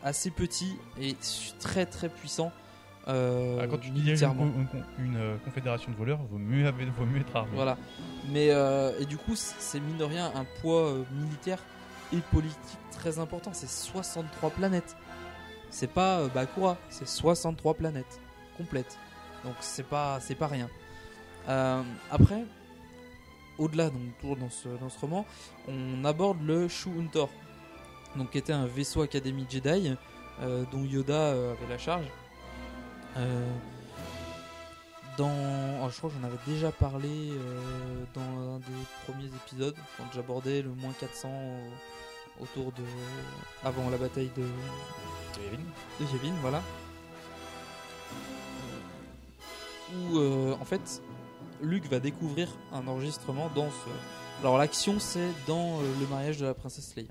assez petits et très très puissants. Euh, ah, quand tu dis une, une- une, euh, confédération de voleurs, vaut mieux, avoir- vaut mieux être armé. Voilà. Mais euh, et du coup, c'est mine de rien un poids militaire et politique très important. C'est 63 planètes. C'est pas Bakura, c'est 63 planètes complètes. Donc c'est pas c'est pas rien. Euh, après, au-delà donc toujours dans ce dans ce roman, on aborde le Shu Untor, donc qui était un vaisseau académie Jedi euh, dont Yoda euh, avait la charge. Euh, dans, oh, je crois que j'en avais déjà parlé euh, dans un des premiers épisodes quand j'abordais le moins 400 au- autour de avant la bataille de De Yavin. de Yavin, voilà. Où euh, en fait Luke va découvrir un enregistrement dans ce. Alors l'action c'est dans euh, le mariage de la princesse Leia.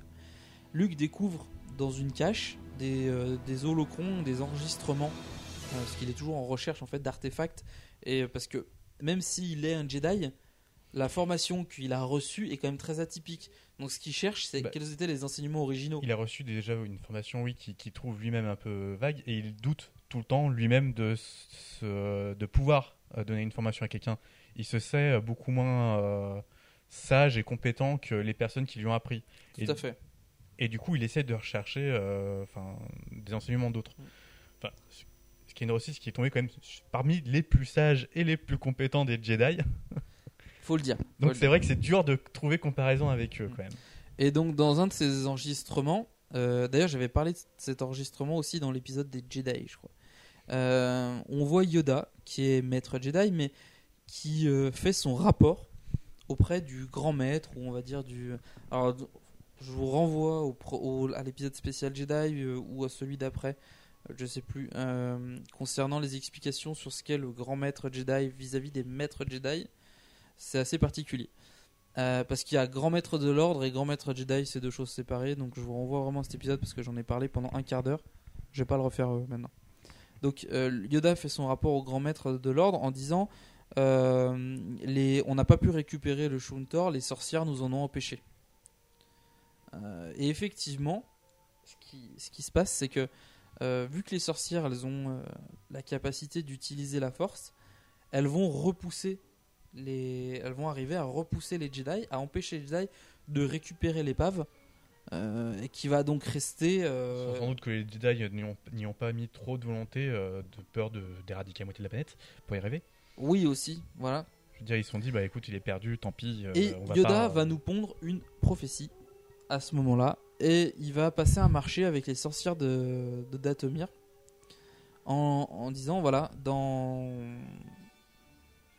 Luke découvre dans une cache des, euh, des holocrons, des enregistrements, euh, parce qu'il est toujours en recherche en fait d'artefacts et euh, parce que même s'il est un Jedi, la formation qu'il a reçue est quand même très atypique. Donc ce qu'il cherche c'est Bah, quels étaient les enseignements originaux. Il a reçu déjà une formation, oui, qui, qui trouve lui-même un peu vague et il doute tout le temps lui-même de, de pouvoir euh, donner une formation à quelqu'un. Il se sait euh, beaucoup moins euh, sage et compétent que les personnes qui lui ont appris. Tout et, à fait. Et du coup, il essaie de rechercher euh, enfin, des enseignements d'autres. Mm. Enfin, ce qui est aussi, ce qui est tombé quand même parmi les plus sages et les plus compétents des Jedi. Faut le dire. Donc c'est vrai que c'est dur de trouver comparaison avec eux quand même. Et donc dans un de ces enregistrements, euh, d'ailleurs j'avais parlé de cet enregistrement aussi dans l'épisode des Jedi, je crois. Euh, on voit Yoda qui est maître Jedi, mais qui euh, fait son rapport auprès du grand maître ou on va dire du. Alors je vous renvoie au, pro- au- à l'épisode spécial Jedi ou à celui d'après, je sais plus, euh, concernant les explications sur ce qu'est le grand maître Jedi vis-à-vis des maîtres Jedi. C'est assez particulier. Euh, parce qu'il y a grand maître de l'ordre et grand maître Jedi, c'est deux choses séparées. Donc je vous renvoie vraiment à cet épisode parce que j'en ai parlé pendant un quart d'heure. Je vais pas le refaire euh, maintenant. Donc Yoda fait son rapport au grand maître de l'ordre en disant on n'a pas pu récupérer le Shuntor, les sorcières nous en ont empêché. Et effectivement, ce qui se passe, c'est que euh, vu que les sorcières elles ont euh, la capacité d'utiliser la force, elles vont repousser les, elles vont arriver à repousser les Jedi, à empêcher les Jedi de récupérer l'épave, euh, et qui va donc rester. euh, Sans doute que les Jedi n'y ont, pas mis trop de volonté, euh, de peur de- d'éradiquer la moitié de la planète, pour y rêver. Oui aussi, voilà. Je veux dire, ils se sont dit, bah écoute, il est perdu, tant pis. Et on va Yoda pas- va nous pondre une prophétie à ce moment-là. Et il va passer un marché avec les sorcières de, de Datomir en, en disant voilà, dans,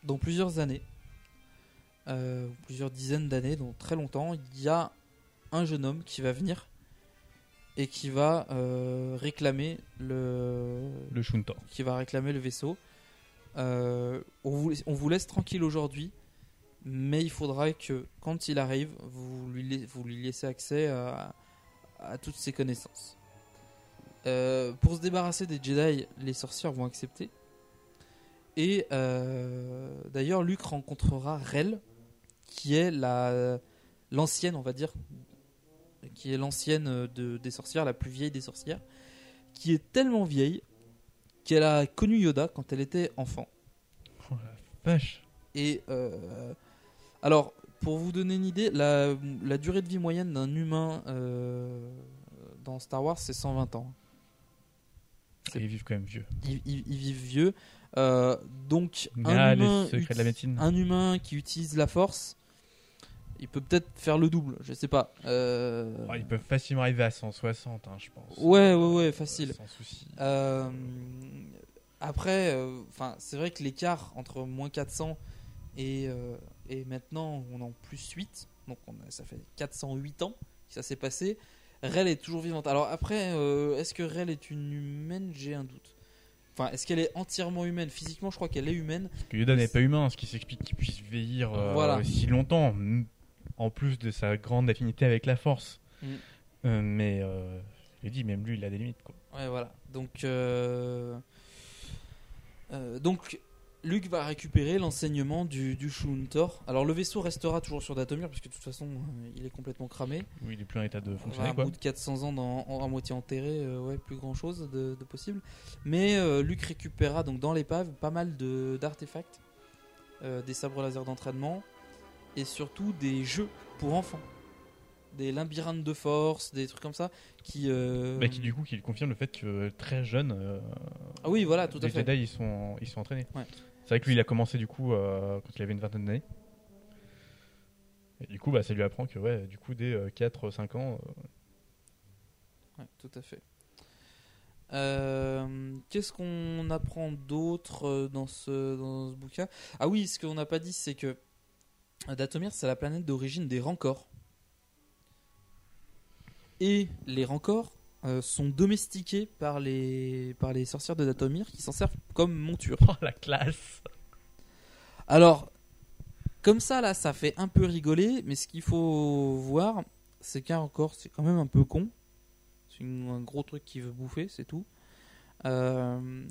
dans plusieurs années, euh, plusieurs dizaines d'années, donc très longtemps, il y a un jeune homme qui va venir et qui va euh, réclamer le, Le Shuntor. qui va réclamer le vaisseau. Euh, on, vous, on vous laisse tranquille aujourd'hui, mais il faudra que quand il arrive, vous lui, vous lui laissez accès à, à toutes ses connaissances. Euh, pour se débarrasser des Jedi, les sorcières vont accepter. Et euh, d'ailleurs, Luke rencontrera Rel, qui est la l'ancienne, on va dire, qui est l'ancienne de, des sorcières, la plus vieille des sorcières, qui est tellement vieille qu'elle a connu Yoda quand elle était enfant. Oh la vache. Et euh, alors, pour vous donner une idée, la, la durée de vie moyenne d'un humain euh, dans Star Wars, c'est 120 ans. Et ils vivent quand même vieux. Ils, ils- ils vivent vieux. Euh, donc, un humain, uti- un qui utilise la force, il peut peut-être faire le double, je sais pas. Euh, Oh, ils peuvent facilement arriver à 160, hein, je pense. Ouais, ouais, ouais, facile. Sans souci. Après, enfin, c'est vrai que l'écart entre moins 400 et, et maintenant, on en plus 8. Donc, on a- ça fait 408 ans que ça s'est passé. Rel est toujours vivante. Alors, après, euh, est-ce que Rel est une humaine? J'ai un doute. Enfin, est-ce qu'elle est entièrement humaine? Physiquement, je crois qu'elle est humaine. Parce que Yoda n'est pas humain, ce qui s'explique qu'il puisse vieillir euh, Voilà. si longtemps, en plus de sa grande affinité avec la Force. Mm. Euh, mais euh, je dit, même lui, il a des limites. Quoi. Ouais, voilà. Donc, donc Luke va récupérer l'enseignement du, du Shuntor. Alors, le vaisseau restera toujours sur Datomir, puisque de toute façon, euh, il est complètement cramé. Oui, il est plus en état de fonctionner. un quoi. bout de 400 ans dans, en- à moitié enterré, euh, ouais, plus grand chose de, de possible. Mais euh, Luke récupérera donc dans l'épave pas mal de- d'artefacts, euh, des sabres laser d'entraînement et surtout des jeux pour enfants. Des labyrinthes de force, des trucs comme ça qui. euh, Bah, qui du coup, qui confirme le fait que très jeune. euh, Ah oui, voilà, tout à les fait. Jedi, ils sont, ils sont entraînés. Ouais. C'est vrai que lui, il a commencé du coup euh, quand il avait une vingtaine d'années. Et du coup, bah, ça lui apprend que, ouais, du coup, dès 4-5 ans, euh, tout à fait. Euh, Qu'est-ce qu'on apprend d'autre euh, dans ce, dans ce bouquin? Ah oui, ce qu'on n'a pas dit, c'est que Datomir, c'est la planète d'origine des Rancors. Et les Rancors euh, sont domestiqués par les, par les sorcières de Datomir qui s'en servent comme monture. Oh la classe Alors, comme ça, là, ça fait un peu rigoler, mais ce qu'il faut voir, c'est qu'un Rancor, c'est quand même un peu con. C'est un gros truc qui veut bouffer, c'est tout. Euh,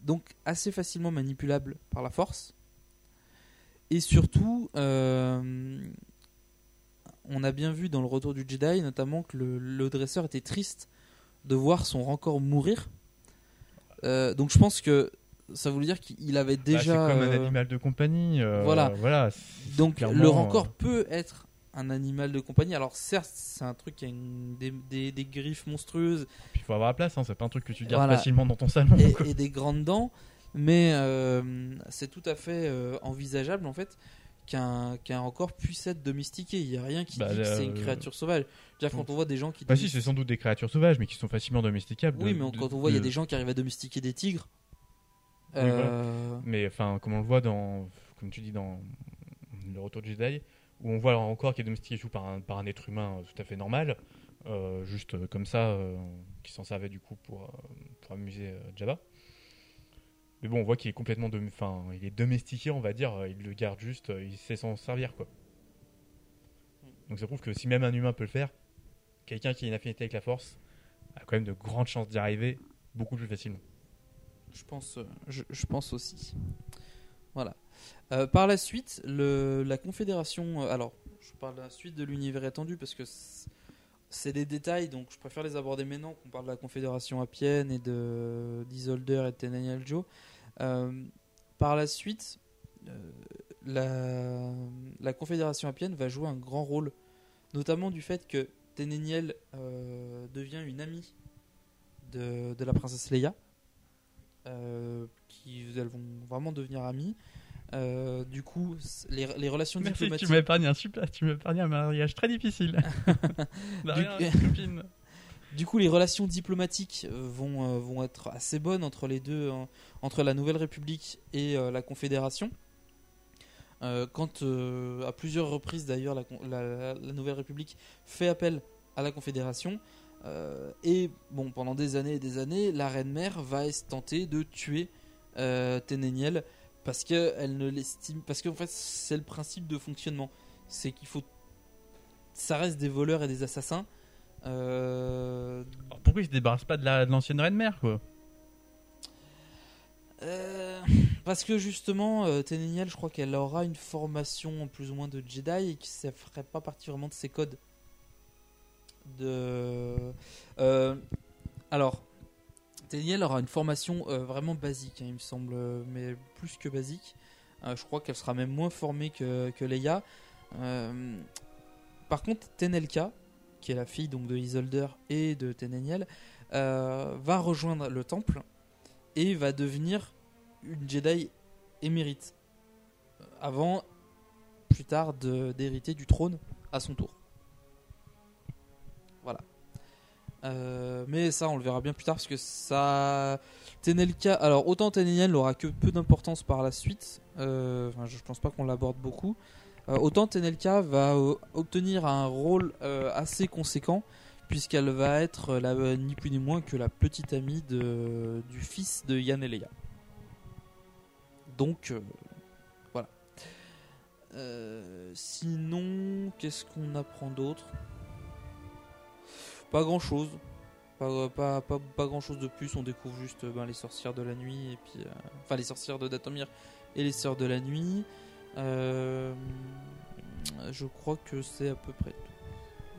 donc, assez facilement manipulable par la force. Et surtout, euh, on a bien vu dans le retour du Jedi, notamment que le, le dresseur était triste de voir son rancor mourir. Euh, donc je pense que ça voulait dire qu'il avait Bah, déjà. c'est comme un euh, animal de compagnie. euh, voilà. voilà Donc clairement, le rancor peut être un animal de compagnie. Alors certes, c'est un truc qui a une- des, des- des griffes monstrueuses Il faut avoir la place, hein, c'est pas un truc que tu gardes Voilà. facilement dans ton salon. et, des grandes dents, mais euh, c'est tout à fait envisageable en fait qu'un rancor puisse être domestiqué. Il n'y a rien qui Bah, dit que c'est une euh, créature sauvage. Quand on voit des gens qui Bah si, c'est sans doute des créatures sauvages, mais qui sont facilement domesticables. Oui, de- mais quand on voit, il y a de- des gens qui arrivent à domestiquer des tigres. Oui, voilà. Euh, Mais enfin, comme on le voit dans, comme tu dis dans le Retour du Jedi, où on voit encore qui est domestiqué par un, par un être humain euh, tout à fait normal, euh, juste comme ça, euh, qui s'en servait du coup pour, pour amuser Jabba. Mais bon, on voit qu'il est complètement, enfin, il est domestiqué, on va dire. euh, Il le garde juste, euh, il sait s'en servir quoi. Donc ça prouve que si même un humain peut le faire, quelqu'un qui a une affinité avec la Force a quand même de grandes chances d'y arriver beaucoup plus facilement. Je pense, euh, je, je pense aussi. Voilà. Euh, par la suite, le, la Confédération. alors, je parle de la suite de l'univers étendu parce que c'est- des détails, donc je préfère les aborder maintenant qu'on parle de la Confédération Appienne et de d'Isolder et de Tenaniel Joe. Euh, par la suite, euh, la, Confédération Appienne va jouer un grand rôle, notamment du fait que Teneniel euh, devient une amie de, la princesse Leia qui elles vont vraiment devenir amies. Euh, du coup, les, les relations Merci, diplomatiques. tu m'épargnes un super, tu m'épargnes un mariage très difficile. De Du-. Du coup, les relations diplomatiques euh, vont, euh, vont être assez bonnes entre les deux, hein, entre la Nouvelle République et euh, la Confédération. Euh, quand, à plusieurs reprises d'ailleurs, la, la- la Nouvelle République fait appel à la Confédération. et bon, pendant des années et des années, la reine mère va essayer de tenter de tuer Ténéniel parce que elle ne l'estime, parce qu'en fait c'est le principe de fonctionnement, c'est qu'il faut, ça reste des voleurs et des assassins. Euh, Alors, pourquoi il se débarrasse pas de la- de l'ancienne reine mère quoi? Euh, parce que justement, euh, Ténéniel, je crois qu'elle aura une formation plus ou moins de Jedi et que ça ferait pas partie vraiment de ses codes. De, euh, alors, Ténéniel aura une formation euh, vraiment basique, hein, il me semble, euh, mais plus que basique. Euh, je crois qu'elle sera même moins formée que, Leia. Par contre, Tenelka, qui est la fille de Isolder et de Ténéniel, euh, va rejoindre le temple et va devenir une Jedi émérite. Avant, plus tard, d'hériter du trône à son tour. Voilà. Euh, mais ça, on le verra bien plus tard parce que ça. Tenelka. Alors, autant Teneniel n'aura que peu d'importance par la suite. euh, enfin, je pense pas qu'on l'aborde beaucoup. Euh, autant Tenelka va obtenir un rôle assez conséquent puisqu'elle va être la, ni plus ni moins que la petite amie du fils de Yann et. Donc, voilà. Sinon, qu'est-ce qu'on apprend d'autre? Pas grand chose. Pas, pas grand chose de plus. On découvre juste euh, ben, les sorcières de la nuit. et puis euh, Enfin, les sorcières de Datomir et les sœurs de la nuit. Euh, je crois que c'est à peu près tout.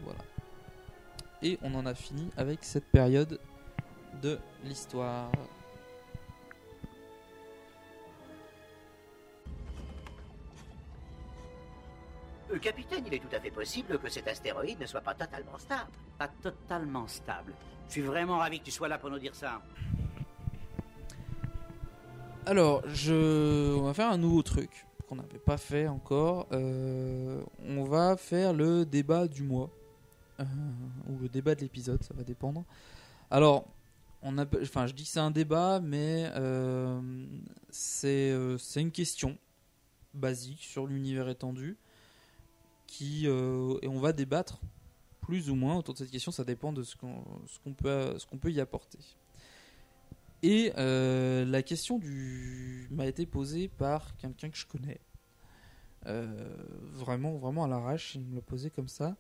Voilà. Et on en a fini avec cette période de l'histoire. Euh, capitaine, il est tout à fait possible que cet astéroïde ne soit pas totalement stable. Pas totalement stable. Je suis vraiment ravi que tu sois là pour nous dire ça. Alors, je... on va faire un nouveau truc qu'on n'avait pas fait encore. Euh, on va faire le débat du mois. Euh, ou le débat de l'épisode, ça va dépendre. Alors, on a, enfin, je dis que c'est un débat, mais euh, c'est euh, c'est une question basique sur l'univers étendu qui euh, et on va débattre plus ou moins autour de cette question. Ça dépend de ce qu'on peut ce qu'on peut y apporter. Et euh, la question du m'a été posée par quelqu'un que je connais. Euh, vraiment, vraiment à l'arrache, il me l'a posé comme ça.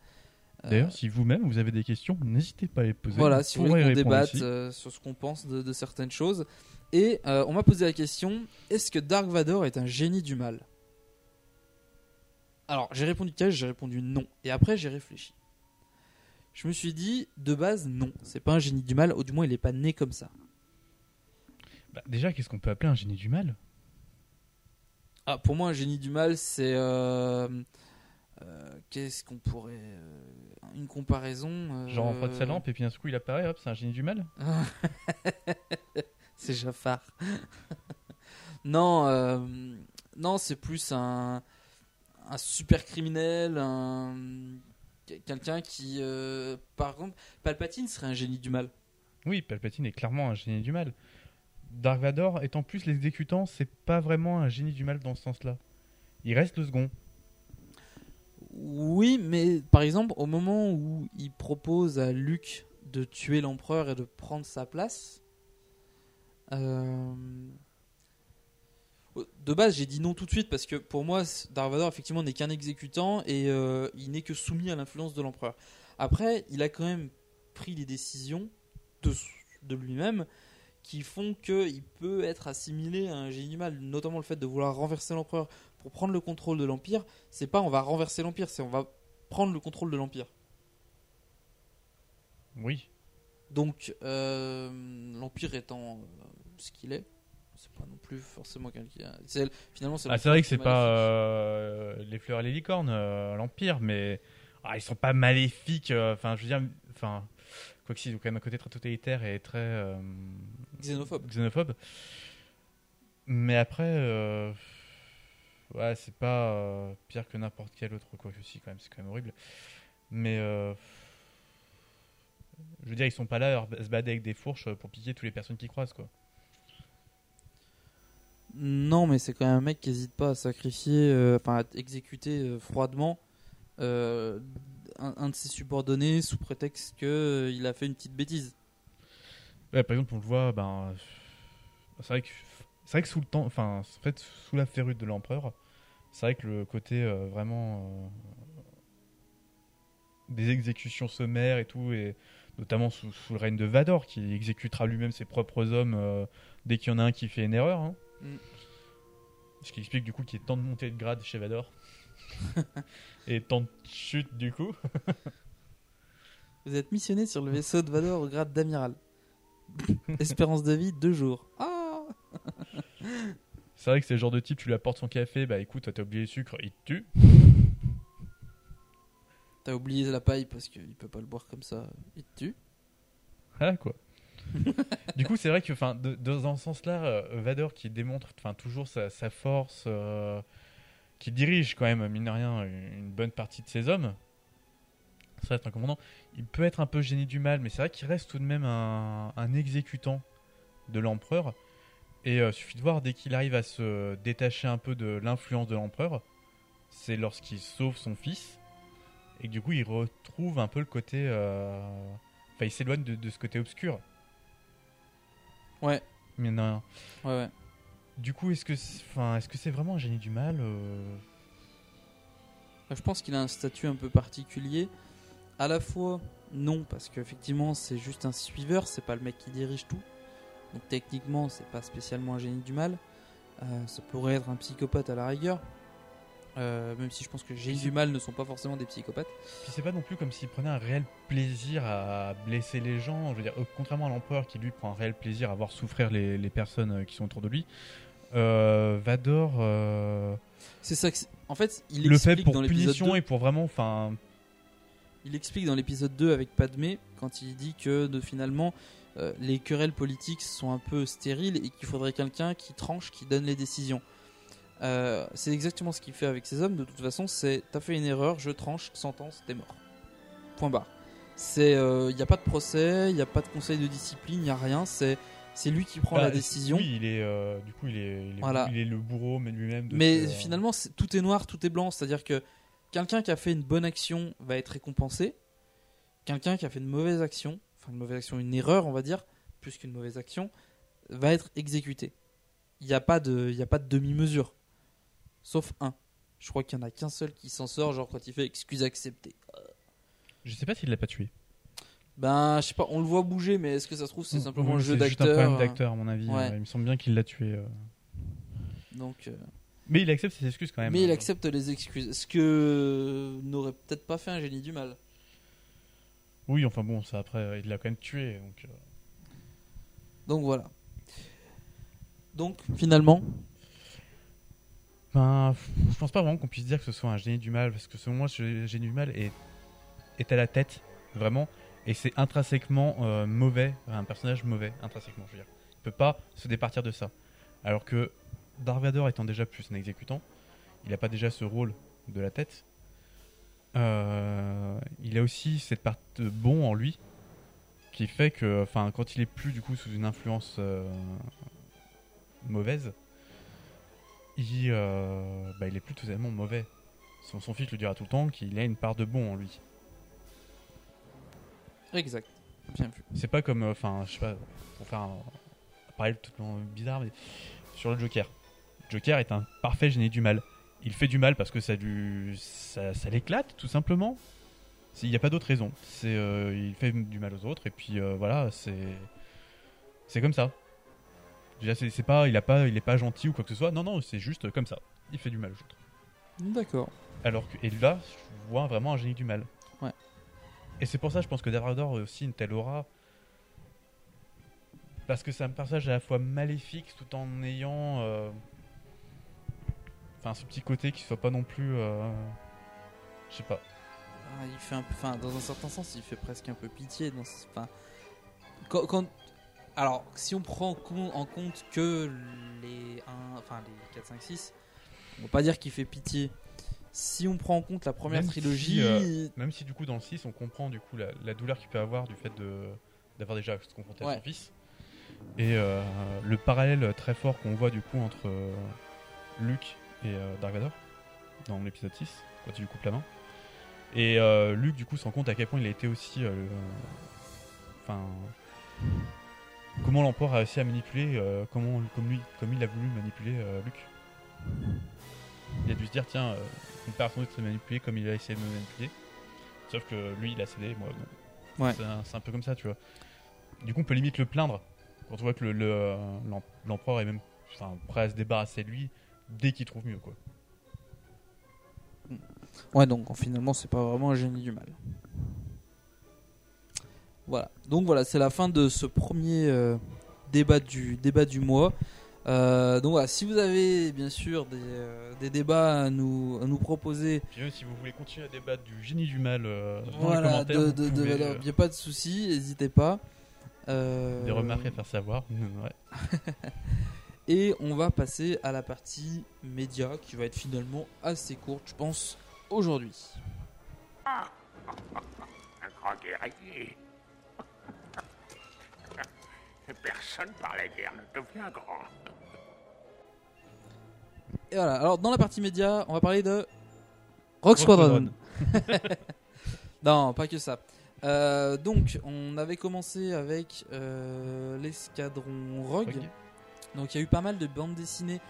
D'ailleurs, si vous-même vous avez des questions, n'hésitez pas à les poser. voilà, si vous voulez qu'on débatte sur ce qu'on pense de, de certaines choses. Et on m'a posé la question est-ce que Dark Vador est un génie du mal? Alors, j'ai répondu cash, j'ai répondu non. Et après, j'ai réfléchi. Je me suis dit, de base, non. C'est pas un génie du mal, ou du moins, il est pas né comme ça. Bah, déjà, qu'est-ce qu'on peut appeler un génie du mal? Ah, pour moi, un génie du mal, c'est. euh, euh, Qu'est-ce qu'on pourrait. euh, une comparaison. Genre on frotte sa lampe et puis d'un coup il apparaît, hop, c'est un génie du mal? C'est Jafar. non, non, c'est plus un, un super criminel, un quelqu'un qui, euh, par exemple, Palpatine serait un génie du mal. Oui, Palpatine est clairement un génie du mal. Dark Vador étant plus l'exécutant, c'est pas vraiment un génie du mal dans ce sens-là. Il reste le second. Oui, mais par exemple, au moment où il propose à Luke de tuer l'empereur et de prendre sa place, euh, de base, j'ai dit non tout de suite parce que pour moi, Dark Vador effectivement n'est qu'un exécutant et euh, il n'est que soumis à l'influence de l'empereur. Après, il a quand même pris les décisions de, de lui-même qui font qu'il peut être assimilé à un génie du mal, notamment le fait de vouloir renverser l'empereur pour prendre le contrôle de l'empire. C'est pas on va renverser l'empire, c'est on va prendre le contrôle de l'empire. Oui. Donc euh, l'empire étant euh, ce qu'il est, c'est pas non plus forcément quelqu'un. c'est- Finalement, c'est Ah, c'est vrai que c'est pas euh, les fleurs et les licornes, euh, l'Empire, mais ah, ils sont pas maléfiques. euh, Enfin, je veux dire, enfin, quoi que si, ils ont quand même un côté très totalitaire et très Xénophobe. xénophobe. Mais après, euh, ouais, c'est pas pire que n'importe quel autre quoi que si, quand même, c'est quand même horrible. Mais euh, je veux dire, ils sont pas là à se balader avec des fourches pour piquer toutes les personnes qui croisent, quoi. Non, mais c'est quand même un mec qui hésite pas à sacrifier, euh, enfin à exécuter euh, froidement euh, un, de ses subordonnés sous prétexte que euh, il a fait une petite bêtise. Par exemple, on le voit, ben, c'est vrai que c'est vrai que sous le temps, enfin, en fait, sous la férule de l'empereur, c'est vrai que le côté vraiment des exécutions sommaires et tout, et notamment sous, le règne de Vador, qui exécutera lui-même ses propres hommes dès qu'il y en a un qui fait une erreur. hein. Mm. Ce qui explique du coup qu'il y ait tant de montées de grade chez Vador. et tant de chutes du coup. Vous êtes missionné sur le vaisseau de Vador au grade d'amiral. Espérance de vie, deux jours. Ah C'est vrai que c'est le genre de type, tu lui apportes son café, bah écoute, t'as oublié le sucre, il te tue. T'as oublié la paille parce qu'il peut pas le boire comme ça. Il te tue. Ah quoi. du coup, c'est vrai que, dans ce sens-là, euh, Vador qui démontre, toujours sa, force, euh, qui dirige quand même, mine de rien, une, bonne partie de ses hommes. Ça reste un commandant. Il peut être un peu génie du mal, mais c'est vrai qu'il reste tout de même un, exécutant de l'empereur. Et euh, suffit de voir dès qu'il arrive à se détacher un peu de l'influence de l'empereur, c'est lorsqu'il sauve son fils et du coup il retrouve un peu le côté, euh, enfin, il s'éloigne de ce côté obscur. Ouais. Mais non. Ouais, ouais. Du coup, est-ce que, c'est- enfin, est-ce que c'est vraiment un génie du mal euh? Je pense qu'il a un statut un peu particulier. À la fois, non, parce qu'effectivement, c'est juste un suiveur, c'est pas le mec qui dirige tout. Donc techniquement, c'est pas spécialement un génie du mal. Euh, ça pourrait être un psychopathe à la rigueur. Euh, même si je pense que les génies du mal ne sont pas forcément des psychopathes. Puis c'est pas non plus comme s'il prenait un réel plaisir à blesser les gens. Je veux dire, contrairement à l'empereur qui lui prend un réel plaisir à voir souffrir les, les personnes euh, qui sont autour de lui, euh, Vador. euh, C'est ça que en fait, il le fait explique pour dans punition 2. et pour vraiment, enfin, Il explique dans l'épisode 2 avec Padmé quand il dit que de, finalement les querelles politiques sont un peu stériles et qu'il faudrait quelqu'un qui tranche, qui donne les décisions. Euh, c'est exactement ce qu'il fait avec ses hommes. De toute façon, c'est t'as fait une erreur, je tranche, sentence, t'es mort. Point barre. C'est, il n'y a pas de procès, il n'y a pas de conseil de discipline, il n'y a rien. C'est, c'est lui qui prend Bah, la décision. Oui, il est, euh, du coup, il est, il est, Voilà. il est le bourreau, mais lui-même. Mais ce- finalement, tout est noir, tout est blanc. C'est-à-dire que quelqu'un qui a fait une bonne action va être récompensé. Quelqu'un qui a fait une mauvaise action, enfin une mauvaise action, une erreur, on va dire, plus qu'une mauvaise action, va être exécuté. Il n'y a pas de, il a pas de demi-mesure. Sauf un. Je crois qu'il n'y en a qu'un seul qui s'en sort, genre quand il fait excuse acceptée. Je sais pas s'il l'a pas tué. Ben, je sais pas, on le voit bouger, mais est-ce que ça se trouve, c'est simplement un jeu C'est juste un d'acteur problème d'acteur, à mon avis. Ouais. Euh, Il me semble bien qu'il l'a tué. euh. Donc. euh, Mais il accepte ses excuses quand même. Mais il accepte les excuses. Ce que n'aurait peut-être pas fait un génie du mal? Oui, enfin bon, ça après, il l'a quand même tué. Donc, Donc voilà. Donc finalement, Ben, je pense pas vraiment qu'on puisse dire que ce soit un génie du mal, parce que selon moi, ce génie du mal est, est à la tête, vraiment, et c'est intrinsèquement euh, mauvais, un personnage mauvais, intrinsèquement, je veux dire. Il peut pas se départir de ça. Alors que Darth Vader étant déjà plus un exécutant, il n'a pas déjà ce rôle de la tête. Euh, il a aussi cette part de bon en lui, qui fait que, enfin, quand il est plus du coup sous une influence euh, mauvaise, il, euh, bah, il est plus totalement mauvais. Son, son fils le dira tout le temps qu'il a une part de bon en lui. exact. Bien vu. C'est pas comme, euh, enfin, je sais pas, pour faire un parallèle totalement bizarre, mais sur le Joker. Joker est un parfait génie du mal. Il fait du mal parce que ça lui, ça, ça l'éclate tout simplement. Il n'y a pas d'autre raison. C'est, euh, il fait du mal aux autres et puis voilà, c'est, c'est comme ça. Déjà, c'est, pas, il a pas, il est pas gentil ou quoi que ce soit. Non, non, c'est juste comme ça. Il fait du mal aux autres. D'accord. Alors que, et là, je vois vraiment un génie du mal. Ouais. Et c'est pour ça, je pense que Darth Vader a aussi une telle aura. Parce que c'est un personnage à la fois maléfique tout en ayant. euh, Enfin, ce petit côté qui soit pas non plus. euh, Je sais pas. Ah, il fait un peu, enfin, dans un certain sens, il fait presque un peu pitié. Dans, ce- enfin, quand, quand- alors, si on prend en compte, que les 1, enfin les 4, 5, 6, on va pas dire qu'il fait pitié. Si on prend en compte la première Même si, trilogie, euh, même si du coup dans le 6 on comprend du coup la, la douleur qu'il peut avoir du fait d'avoir déjà se confronté à son fils. Et euh, le parallèle très fort qu'on voit du coup entre euh, Luke et Dark Vador dans l'épisode 6 quand il lui coupe la main. Et Luke du coup se rend compte à quel point il a été aussi enfin comment l'empereur a réussi à manipuler euh, comment comme lui comme il a voulu manipuler euh, Luke il a dû se dire tiens euh, mon père a sans doute se manipuler comme il a essayé de me manipuler. Sauf que lui il a cédé moi non Ouais. c'est un, peu comme ça tu vois. Du coup on peut limite le plaindre quand on voit que le- le- l'empereur est même enfin, prêt à se débarrasser de lui dès qu'il trouve mieux quoi. Ouais, donc finalement, c'est pas vraiment un génie du mal. Voilà. Donc voilà, c'est la fin de ce premier euh, débat du débat du mois. Euh, donc voilà, si vous avez bien sûr des, euh, des débats à nous, à nous proposer, Puis même, si vous voulez continuer à débattre du génie du mal euh, dans les voilà, commentaires de, vous de, de- pouvez, alors, euh, y a pas de souci, n'hésitez pas. Euh, des remarques à faire savoir ouais. Et on va passer à la partie média qui va être finalement assez courte, je pense, aujourd'hui. Un grand guerrier. Personne par la guerre ne devient grand. Et voilà, alors dans la partie média, on va parler de Rock Rock Squadron. non, pas que ça. Euh, donc, on avait commencé avec euh, l'escadron Rogue. Rogue. Donc, il y a eu pas mal de bandes dessinées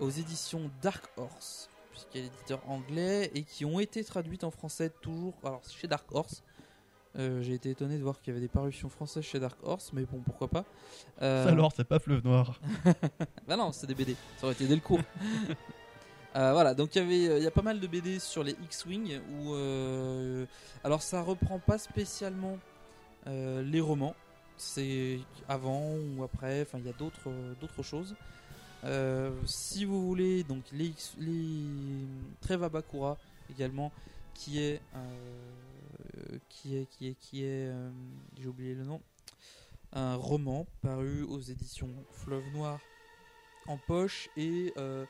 aux éditions Dark Horse, puisqu'il y a l'éditeur anglais, et qui ont été traduites en français toujours alors, chez Dark Horse. Euh, J'ai été étonné de voir qu'il y avait des parutions françaises chez Dark Horse, mais bon, pourquoi pas. Euh, alors c'est pas fleuve noir bah non, c'est des BD. Ça aurait été dès le cours. Euh, voilà, donc il y avait, il y a pas mal de BD sur les X-wing où, alors ça reprend pas spécialement les romans. C'est avant ou après. Enfin, il y a d'autres, d'autres choses. Si vous voulez, donc les, X- les Treva Bakura également, qui est, qui est, qui est, qui est, euh, j'ai oublié le nom, un roman paru aux éditions Fleuve Noir en poche et euh,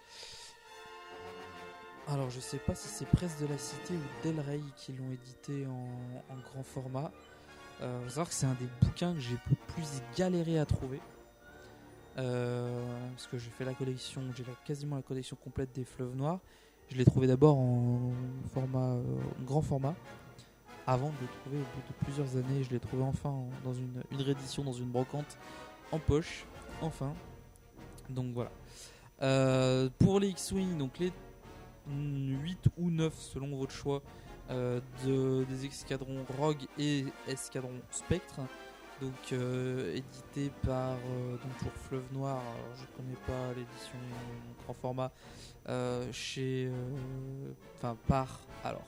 alors je sais pas si c'est Presse de la Cité ou Del Rey qui l'ont édité en, grand format Euh, faut savoir que c'est un des bouquins que j'ai le plus galéré à trouver. Euh, parce que j'ai fait la collection, j'ai quasiment la collection complète des Fleuves Noirs. Je l'ai trouvé d'abord en format, euh, en grand format, avant de le trouver au bout de plusieurs années. Je l'ai trouvé enfin en- dans une, une réédition, dans une brocante, en poche, enfin. Donc voilà. Euh, pour les X-Wing, donc les 8 ou 9 selon votre choix euh, de, des escadrons Rogue et escadrons Spectre. Donc euh, édité par donc toujours Fleuve Noir. Alors, je connais pas l'édition grand format chez enfin par alors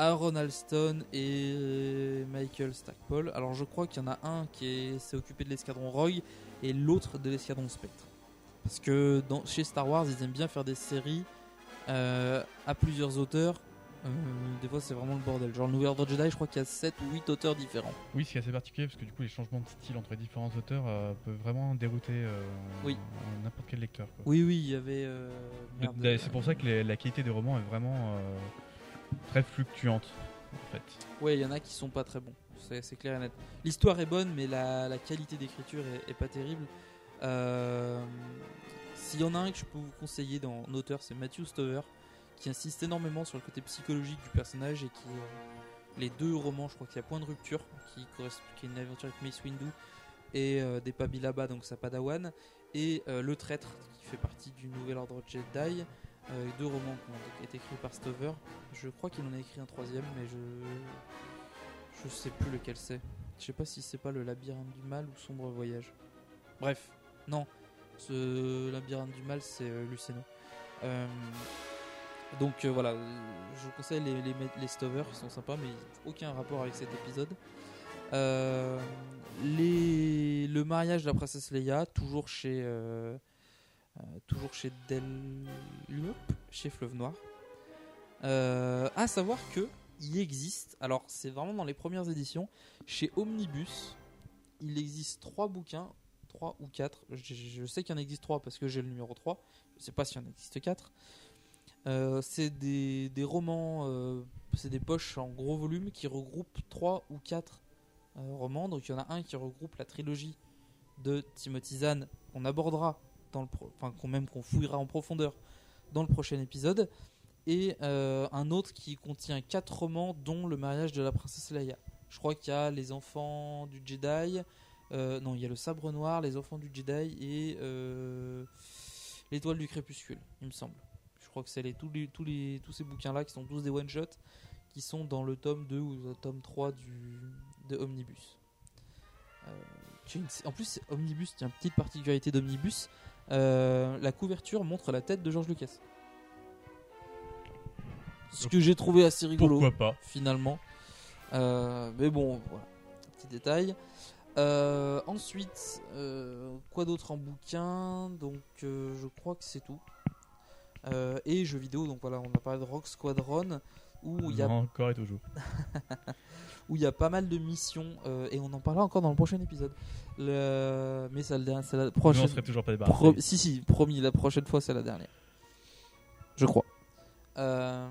Aaron Alston et Michael Stackpole. Alors je crois qu'il y en a un qui est- s'est occupé de l'escadron Rogue et l'autre de l'escadron Spectre. Parce que dans, chez Star Wars, ils aiment bien faire des séries euh, à plusieurs auteurs. Euh, des fois, c'est vraiment le bordel. Genre, le Nouvel Ordre Jedi, je crois qu'il y a 7 ou 8 auteurs différents. Oui, c'est assez particulier parce que du coup, les changements de style entre les différents auteurs euh, peuvent vraiment dérouter euh, Oui. n'importe quel lecteur. quoi. Oui, oui, il y avait. euh, C'est pour ça que les- la qualité des romans est vraiment euh, très fluctuante, en fait. Ouais, il y en a qui sont pas très bons. C'est clair et net. L'histoire est bonne, mais la, qualité d'écriture est, pas terrible. Euh, S'il y en a un que je peux vous conseiller dans auteur, c'est Matthew Stover, qui insiste énormément sur le côté psychologique du personnage et qui. euh, les deux romans, je crois qu'il y a Point de rupture, qui correspond, est une aventure avec Mace Windu, et euh, des Pabilaba, donc sa Padawan, et euh, Le Traître, qui fait partie du Nouvel Ordre Jedi. Euh, deux romans qui ont été écrits par Stover. Je crois qu'il en a écrit un troisième, mais je je sais plus lequel c'est. Je sais pas si c'est pas le labyrinthe du mal ou sombre voyage. Bref, non, ce labyrinthe du mal c'est euh, Luceno. Euh, donc euh, voilà, je vous conseille les, les, Stover, ils sont sympas, mais aucun rapport avec cet épisode. Les, le mariage de la princesse Leia, toujours chez, toujours chez Del, chez Fleuve Noir. Euh, à savoir que il existe, alors c'est vraiment dans les premières éditions, chez Omnibus, il existe trois bouquins, trois ou quatre. Je, je sais qu'il y en existe trois parce que j'ai le numéro 3. Je sais pas s'il y en existe quatre. Euh, c'est des, romans, euh, c'est des poches en gros volume qui regroupent trois ou quatre euh, romans. Donc il y en a un qui regroupe la trilogie de Timothy Zahn qu'on abordera dans le, enfin qu'on même qu'on fouillera en profondeur dans le prochain épisode, et euh, un autre qui contient quatre romans, dont le mariage de la princesse Leia. Je crois qu'il y a les enfants du Jedi, euh, non, il y a le sabre noir, les enfants du Jedi et euh, l'étoile du crépuscule, il me semble. Je crois que c'est les, tous, les, tous, ces bouquins-là qui sont tous des one-shots qui sont dans le tome 2 ou le tome 3 du, de Omnibus. Une- en plus, Omnibus, tiens, petite particularité d'Omnibus, euh, la couverture montre la tête de George Lucas. Ce que j'ai trouvé assez rigolo. Pourquoi pas Finalement. Euh, mais bon, voilà. Petit détail. Euh, ensuite, quoi d'autre en bouquin? Donc, je crois que c'est tout. Et jeux vidéo, donc voilà, on a parlé de Rock Squadron, où il y a encore et toujours. où il y a pas mal de missions euh, et on en parlera encore dans le prochain épisode. Le... Mais ça, le dernier- c'est la prochaine. on serait toujours pas débarrassé. Pro- Si si, promis, la prochaine fois c'est la dernière. Je crois. Euh,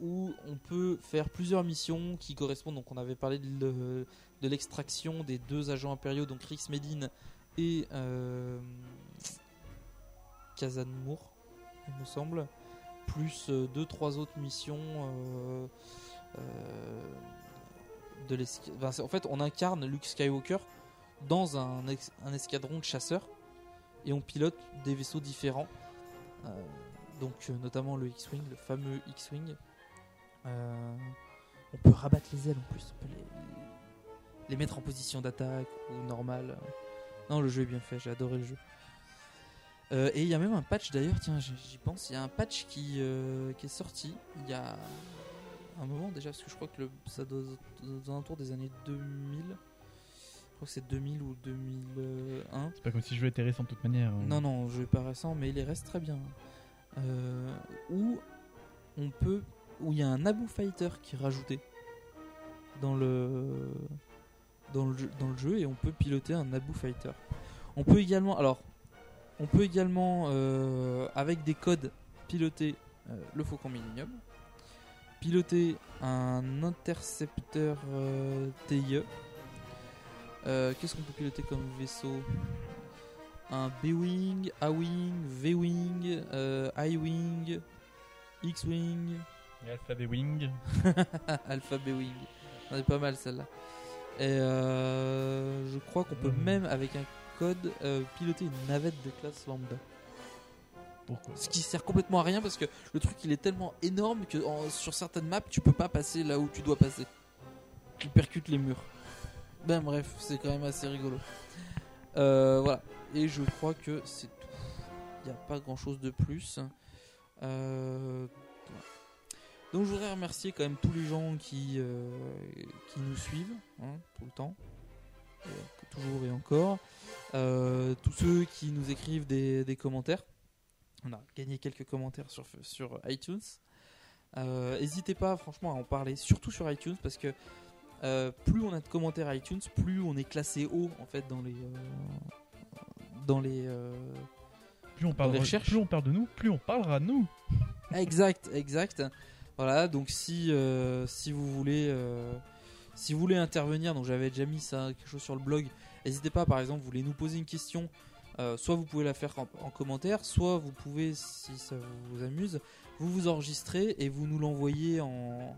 Où on peut faire plusieurs missions qui correspondent. Donc on avait parlé de, le- de l'extraction des deux agents impériaux, donc Rix Medine et euh, Kazan Moore, il me semble, plus euh, deux trois autres missions. euh, euh, de en fait, on incarne Luke Skywalker dans un, un escadron de chasseurs et on pilote des vaisseaux différents. Euh, donc, euh, notamment le X-Wing, le fameux X-Wing. Euh, on peut rabattre les ailes en plus, on peut les, les mettre en position d'attaque ou normale. Non, le jeu est bien fait, j'ai adoré le jeu. Euh, et il y a même un patch d'ailleurs, tiens, j'y pense, il y a un patch qui, euh, qui est sorti il y a un moment déjà, parce que je crois que le, ça doit aux alentours des années 2000. Je crois que c'est 2000 ou 2001. C'est pas comme si le jeu était récent de toute manière. Non, non, je vais pas récent, mais il reste très bien. Euh, où on peut, où il y a un Abu Fighter qui est rajouté dans le dans le jeu, dans le jeu et on peut piloter un Abu Fighter. On peut également, alors, on peut également euh, avec des codes piloter euh, le Faucon Millennium, piloter un intercepteur euh, TIE. Qu'est-ce qu'on peut piloter comme vaisseau? Un B-Wing, A-Wing, V-Wing, I-Wing, X-Wing. Alpha B-Wing. Alpha B-Wing. On est pas mal celle-là. Et je crois qu'on peut même, avec un code, euh, piloter une navette de classe lambda. Pourquoi Ce qui sert complètement à rien parce que le truc il est tellement énorme que en- sur certaines maps tu peux pas passer là où tu dois passer. Tu percutes les murs. Ben bref, c'est quand même assez rigolo. Euh, voilà. Et je crois que c'est tout. Il n'y a pas grand chose de plus. Euh, voilà. Donc je voudrais remercier quand même tous les gens qui, euh, qui nous suivent hein, tout le temps. Euh, toujours et encore. Euh, tous ceux qui nous écrivent des, des commentaires. On a gagné quelques commentaires sur, sur iTunes. Euh, N'hésitez pas franchement à en parler, surtout sur iTunes, parce que euh, plus on a de commentaires iTunes, plus on est classé haut en fait dans les euh, dans les euh, Plus on, parle de, recherches. plus on parle de nous, plus on parlera de nous. Exact, exact. Voilà, donc si si vous voulez si vous voulez intervenir, donc j'avais déjà mis ça quelque chose sur le blog. N'hésitez pas, par exemple, vous voulez nous poser une question, euh, soit vous pouvez la faire en, en commentaire, soit vous pouvez, si ça vous amuse, vous vous enregistrez et vous nous l'envoyez en,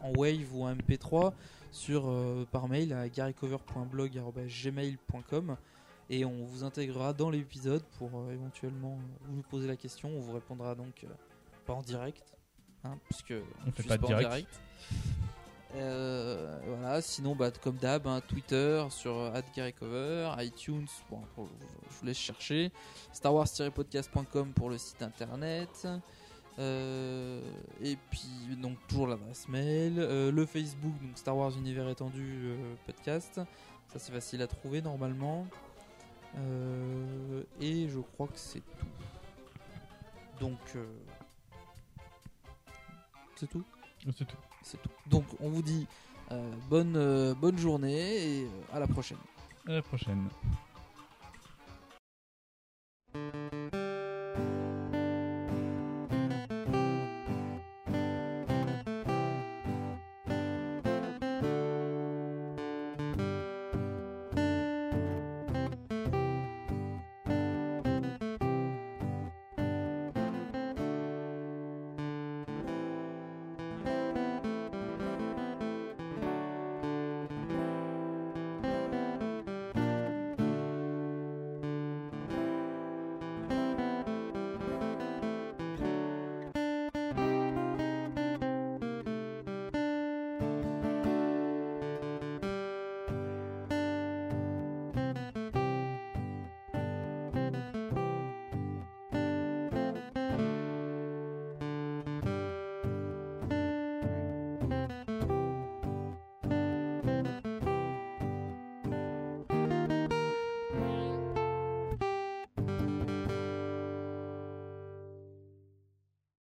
en wave ou en MP3 sur euh, par mail à garycover.blog@gmail.com et on vous intégrera dans l'épisode pour euh, éventuellement vous nous poser la question. On vous répondra donc pas en direct, hein, puisque On fait diffuse pas de en direct. Euh, voilà, sinon, bah, comme d'hab, hein, Twitter sur euh, @garycover, iTunes, bon, je vous laisse chercher, Star Wars-podcast.com pour le site internet, euh, et puis donc toujours l'adresse mail, le Facebook, donc Star Wars Univers étendu podcast, ça c'est facile à trouver normalement, et je crois que c'est tout. Donc, c'est tout. C'est tout. Donc on vous dit euh, bonne, euh, bonne journée et euh, à la prochaine. À la prochaine.